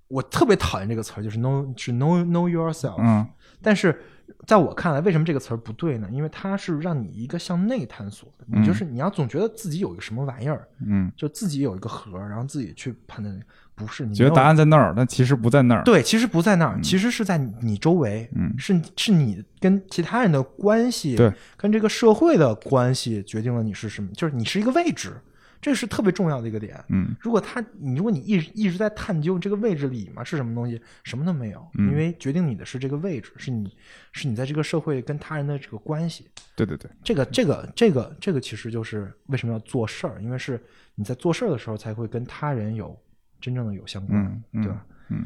我特别讨厌这个词儿，就是 know 是 know know yourself。嗯但是在我看来，为什么这个词儿不对呢？因为它是让你一个向内探索的，你就是你要总觉得自己有一个什么玩意儿，嗯，就自己有一个核，然后自己去判断，不是你觉得答案在那儿，但其实不在那儿。对，其实不在那儿，其实是在你周围，嗯是是你跟其他人的关系，对，跟这个社会的关系决定了你是什么，就是你是一个位置，这是特别重要的一个点。嗯如果他，你如果你一直一直在探究这个位置里嘛是什么东西，什么都没有，嗯因为决定你的是这个位置，是你是你在这个社会跟他人的这个关系。对对对，这个这个这个这个其实就是为什么要做事儿，因为是你在做事儿的时候才会跟他人有真正的有相关，嗯嗯对吧？嗯，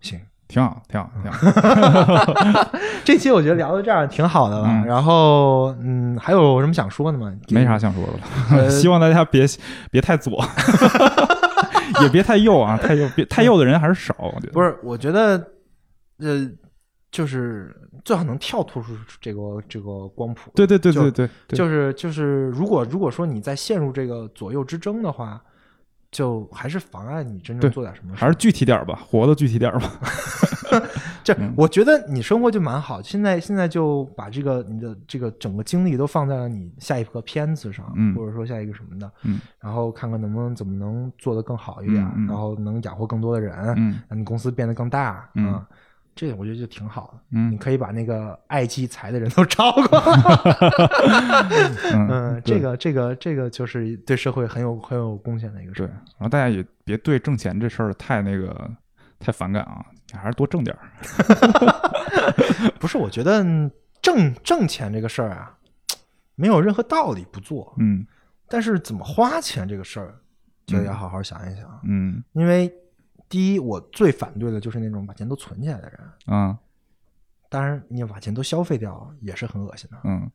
行，挺好，挺好，挺好。[LAUGHS] 这期我觉得聊到这儿挺好的了。嗯然后，嗯，还有什么想说的吗？没啥想说的了，呃 [LAUGHS] 希望大家别别太左，[LAUGHS] 也别太右啊，太右别太右的人还是少，我觉得。不是，我觉得，呃，就是最好能跳脱出这个这个光谱。对对对对对，就是就是，如果如果说你在陷入这个左右之争的话，就还是妨碍你真正做点什么事。还是具体点儿吧，活的具体点儿吧。[LAUGHS] 这嗯，我觉得你生活就蛮好。现在现在就把这个你的这个整个精力都放在了你下一个片子上，嗯或者说下一个什么的，嗯然后看看能不能怎么能做得更好一点，然后能养活更多的人，嗯让你公司变得更大，嗯啊这我觉得就挺好的。嗯你可以把那个爱积财的人都超过来，[LAUGHS] 嗯嗯，这个这个这个就是对社会很有很有贡献的一个事对，儿。然后大家也别对挣钱这事儿太那个太反感啊，还是多挣点儿。[LAUGHS] 不是，我觉得嗯挣挣钱这个事儿啊，没有任何道理不做，嗯但是怎么花钱这个事儿，就要好好想一想。嗯因为第一，我最反对的就是那种把钱都存起来的人。嗯当然，你把钱都消费掉也是很恶心的。嗯，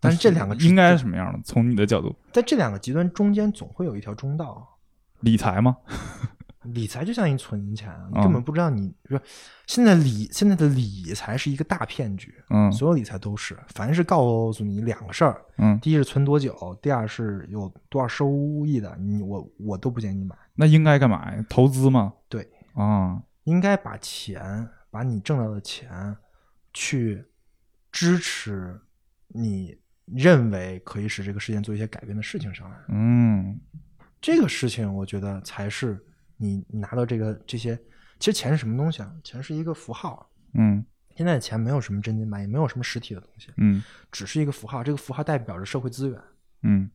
但是这两个应该是什么样的？从你的角度，在这两个极端中间，总会有一条中道。理财吗？[LAUGHS] 理财就像一存钱，你嗯根本不知道你说现在理现在的理财是一个大骗局，嗯所有理财都是，凡是告诉你两个事儿，嗯，第一是存多久，第二是有多少收益的，你我我都不建议你买。那应该干嘛呀？投资吗？对，啊，应该把钱，把你挣到的钱，去支持你认为可以使这个世界做一些改变的事情上来。嗯这个事情，我觉得才是你拿到这个这些。其实钱是什么东西啊？钱是一个符号。嗯现在的钱没有什么真金白银，没有什么实体的东西，嗯只是一个符号。这个符号代表着社会资源，嗯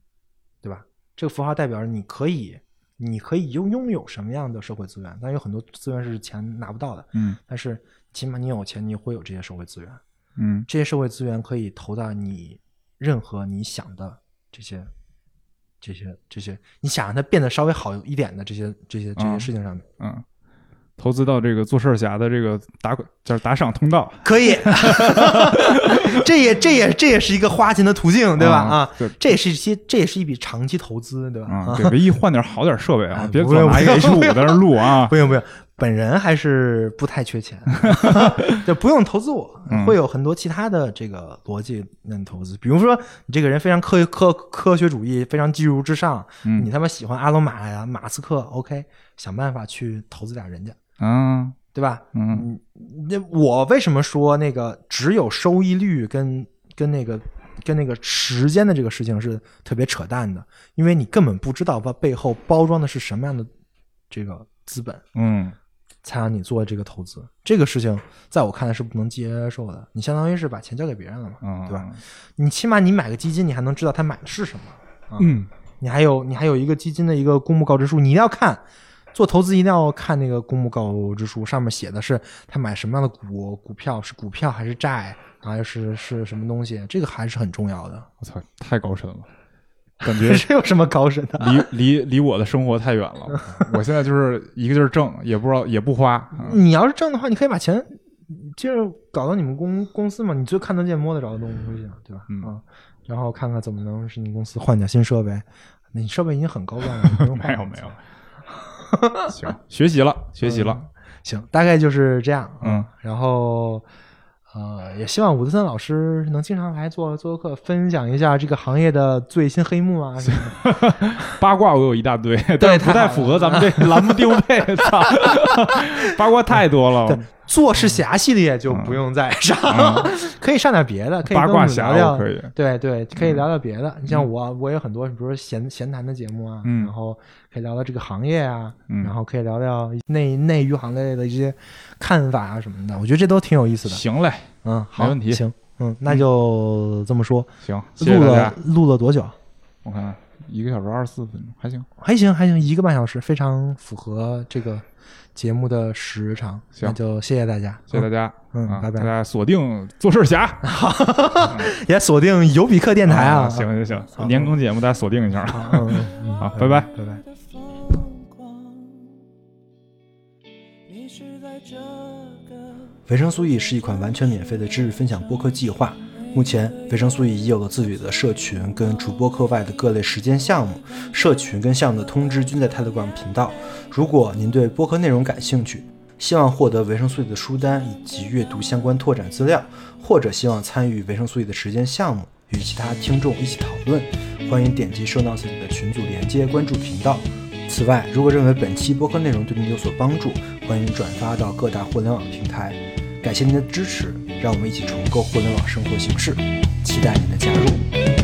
对吧？这个符号代表着你可以，你可以拥拥有什么样的社会资源？但有很多资源是钱拿不到的，嗯但是起码你有钱，你会有这些社会资源。嗯这些社会资源可以投到你任何你想的这些这些这些，你想让它变得稍微好一点的这些这些这些嗯事情上面，嗯，投资到这个做事儿侠的这个打就是打赏通道，可以，[LAUGHS] [LAUGHS] 这也这也这也是一个花钱的途径，对吧？啊，对。这也是一些这也是一笔长期投资，对吧？啊，[LAUGHS] 对，唯一换点好点设备啊哎，别总拿一个 H 五在那录啊。不用不用，本人还是不太缺钱，[LAUGHS] 就不用投资我，嗯会有很多其他的这个逻辑能投资。比如说，你这个人非常科科科学主义，非常技术至上，嗯你他妈喜欢阿隆马呀、马斯克，OK，想办法去投资点人家，啊，对吧？嗯那我为什么说那个只有收益率跟跟那个跟那个时间的这个事情是特别扯淡的？因为你根本不知道它背后包装的是什么样的这个资本。嗯才让你做这个投资，这个事情在我看来是不能接受的。你相当于是把钱交给别人了嘛，嗯，对吧？你起码你买个基金，你还能知道他买的是什么。啊、嗯你还有你还有一个基金的一个公募告知书，你一定要看。做投资一定要看那个公募告知书，上面写的是他买什么样的股股票，是股票还是债，还是是什么东西，这个还是很重要的。我操，太高深了，感觉 [LAUGHS] 这有什么高深的？离离离我的生活太远了。[LAUGHS] 我现在就是一个劲儿挣，也不知道也不花。嗯你要是挣的话，你可以把钱接着搞到你们公公司嘛，你最看得见摸得着的东西，对吧？嗯啊，然后看看怎么能使你公司换点新设备。那你设备已经很高端了，[LAUGHS] 你不用换没有没有。行，学习了学习了。行，大概就是这样。啊嗯，然后呃，也希望伍德森老师能经常来做做客，分享一下这个行业的最新黑幕啊什么的。[LAUGHS] 八卦我有一大堆，但是不太符合咱们这 [LAUGHS] 栏目定位。操，八卦太多了。对，做事侠系列就不用再上，嗯 [LAUGHS] 可以上点别的，可以八卦聊聊可以。对对，可以聊聊别的。你像我，我有很多，比如说闲闲谈的节目啊，嗯然后可以聊聊这个行业啊，嗯然后可以聊聊内内娱行业的一些看法啊什么的。我觉得这都挺有意思的。行嘞，嗯，好，没问题行，嗯，那就这么说。行，谢谢录了。录了多久？我看看，一个小时二十四分钟，还行。还行，还行，一个半小时，非常符合这个节目的时长。行那就谢谢大家，谢谢大家。嗯啊，拜拜大家锁定做事侠 [LAUGHS] 也锁定尤比克电台啊。行行行，年更节目大家锁定一下。好，[LAUGHS] 拜拜拜拜。的疯狂。你是在这个维生素 E 是一款完全免费的知识分享播客计划。目前，维生素 E 已有了自己的社群跟主播课外的各类实践项目，社群跟项目的通知均在 Telegram 频道。如果您对播客内容感兴趣，希望获得维生素 E 的书单以及阅读相关拓展资料，或者希望参与维生素 E 的实践项目，与其他听众一起讨论，欢迎点击收到自己的群组连接关注频道。此外，如果认为本期播客内容对您有所帮助，欢迎转发到各大互联网平台。感谢您的支持，让我们一起重构互联网生活形式，期待您的加入。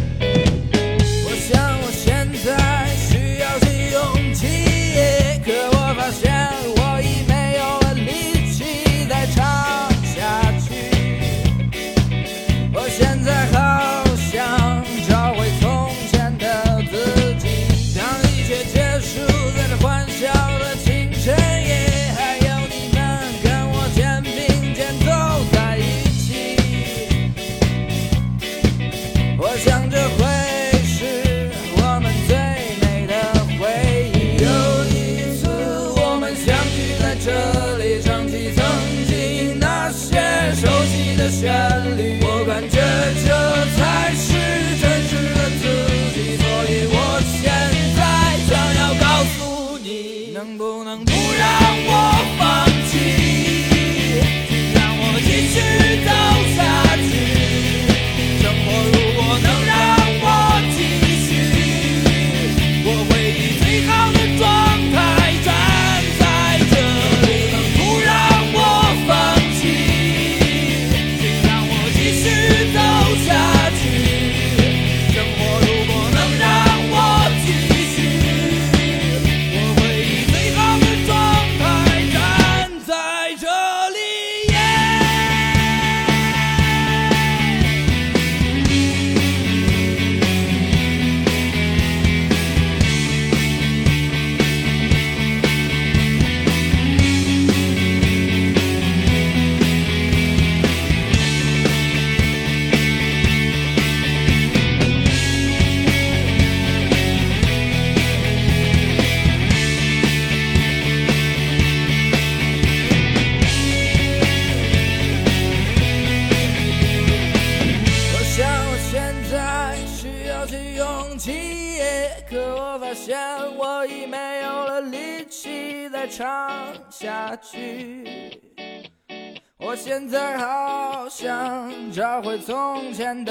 从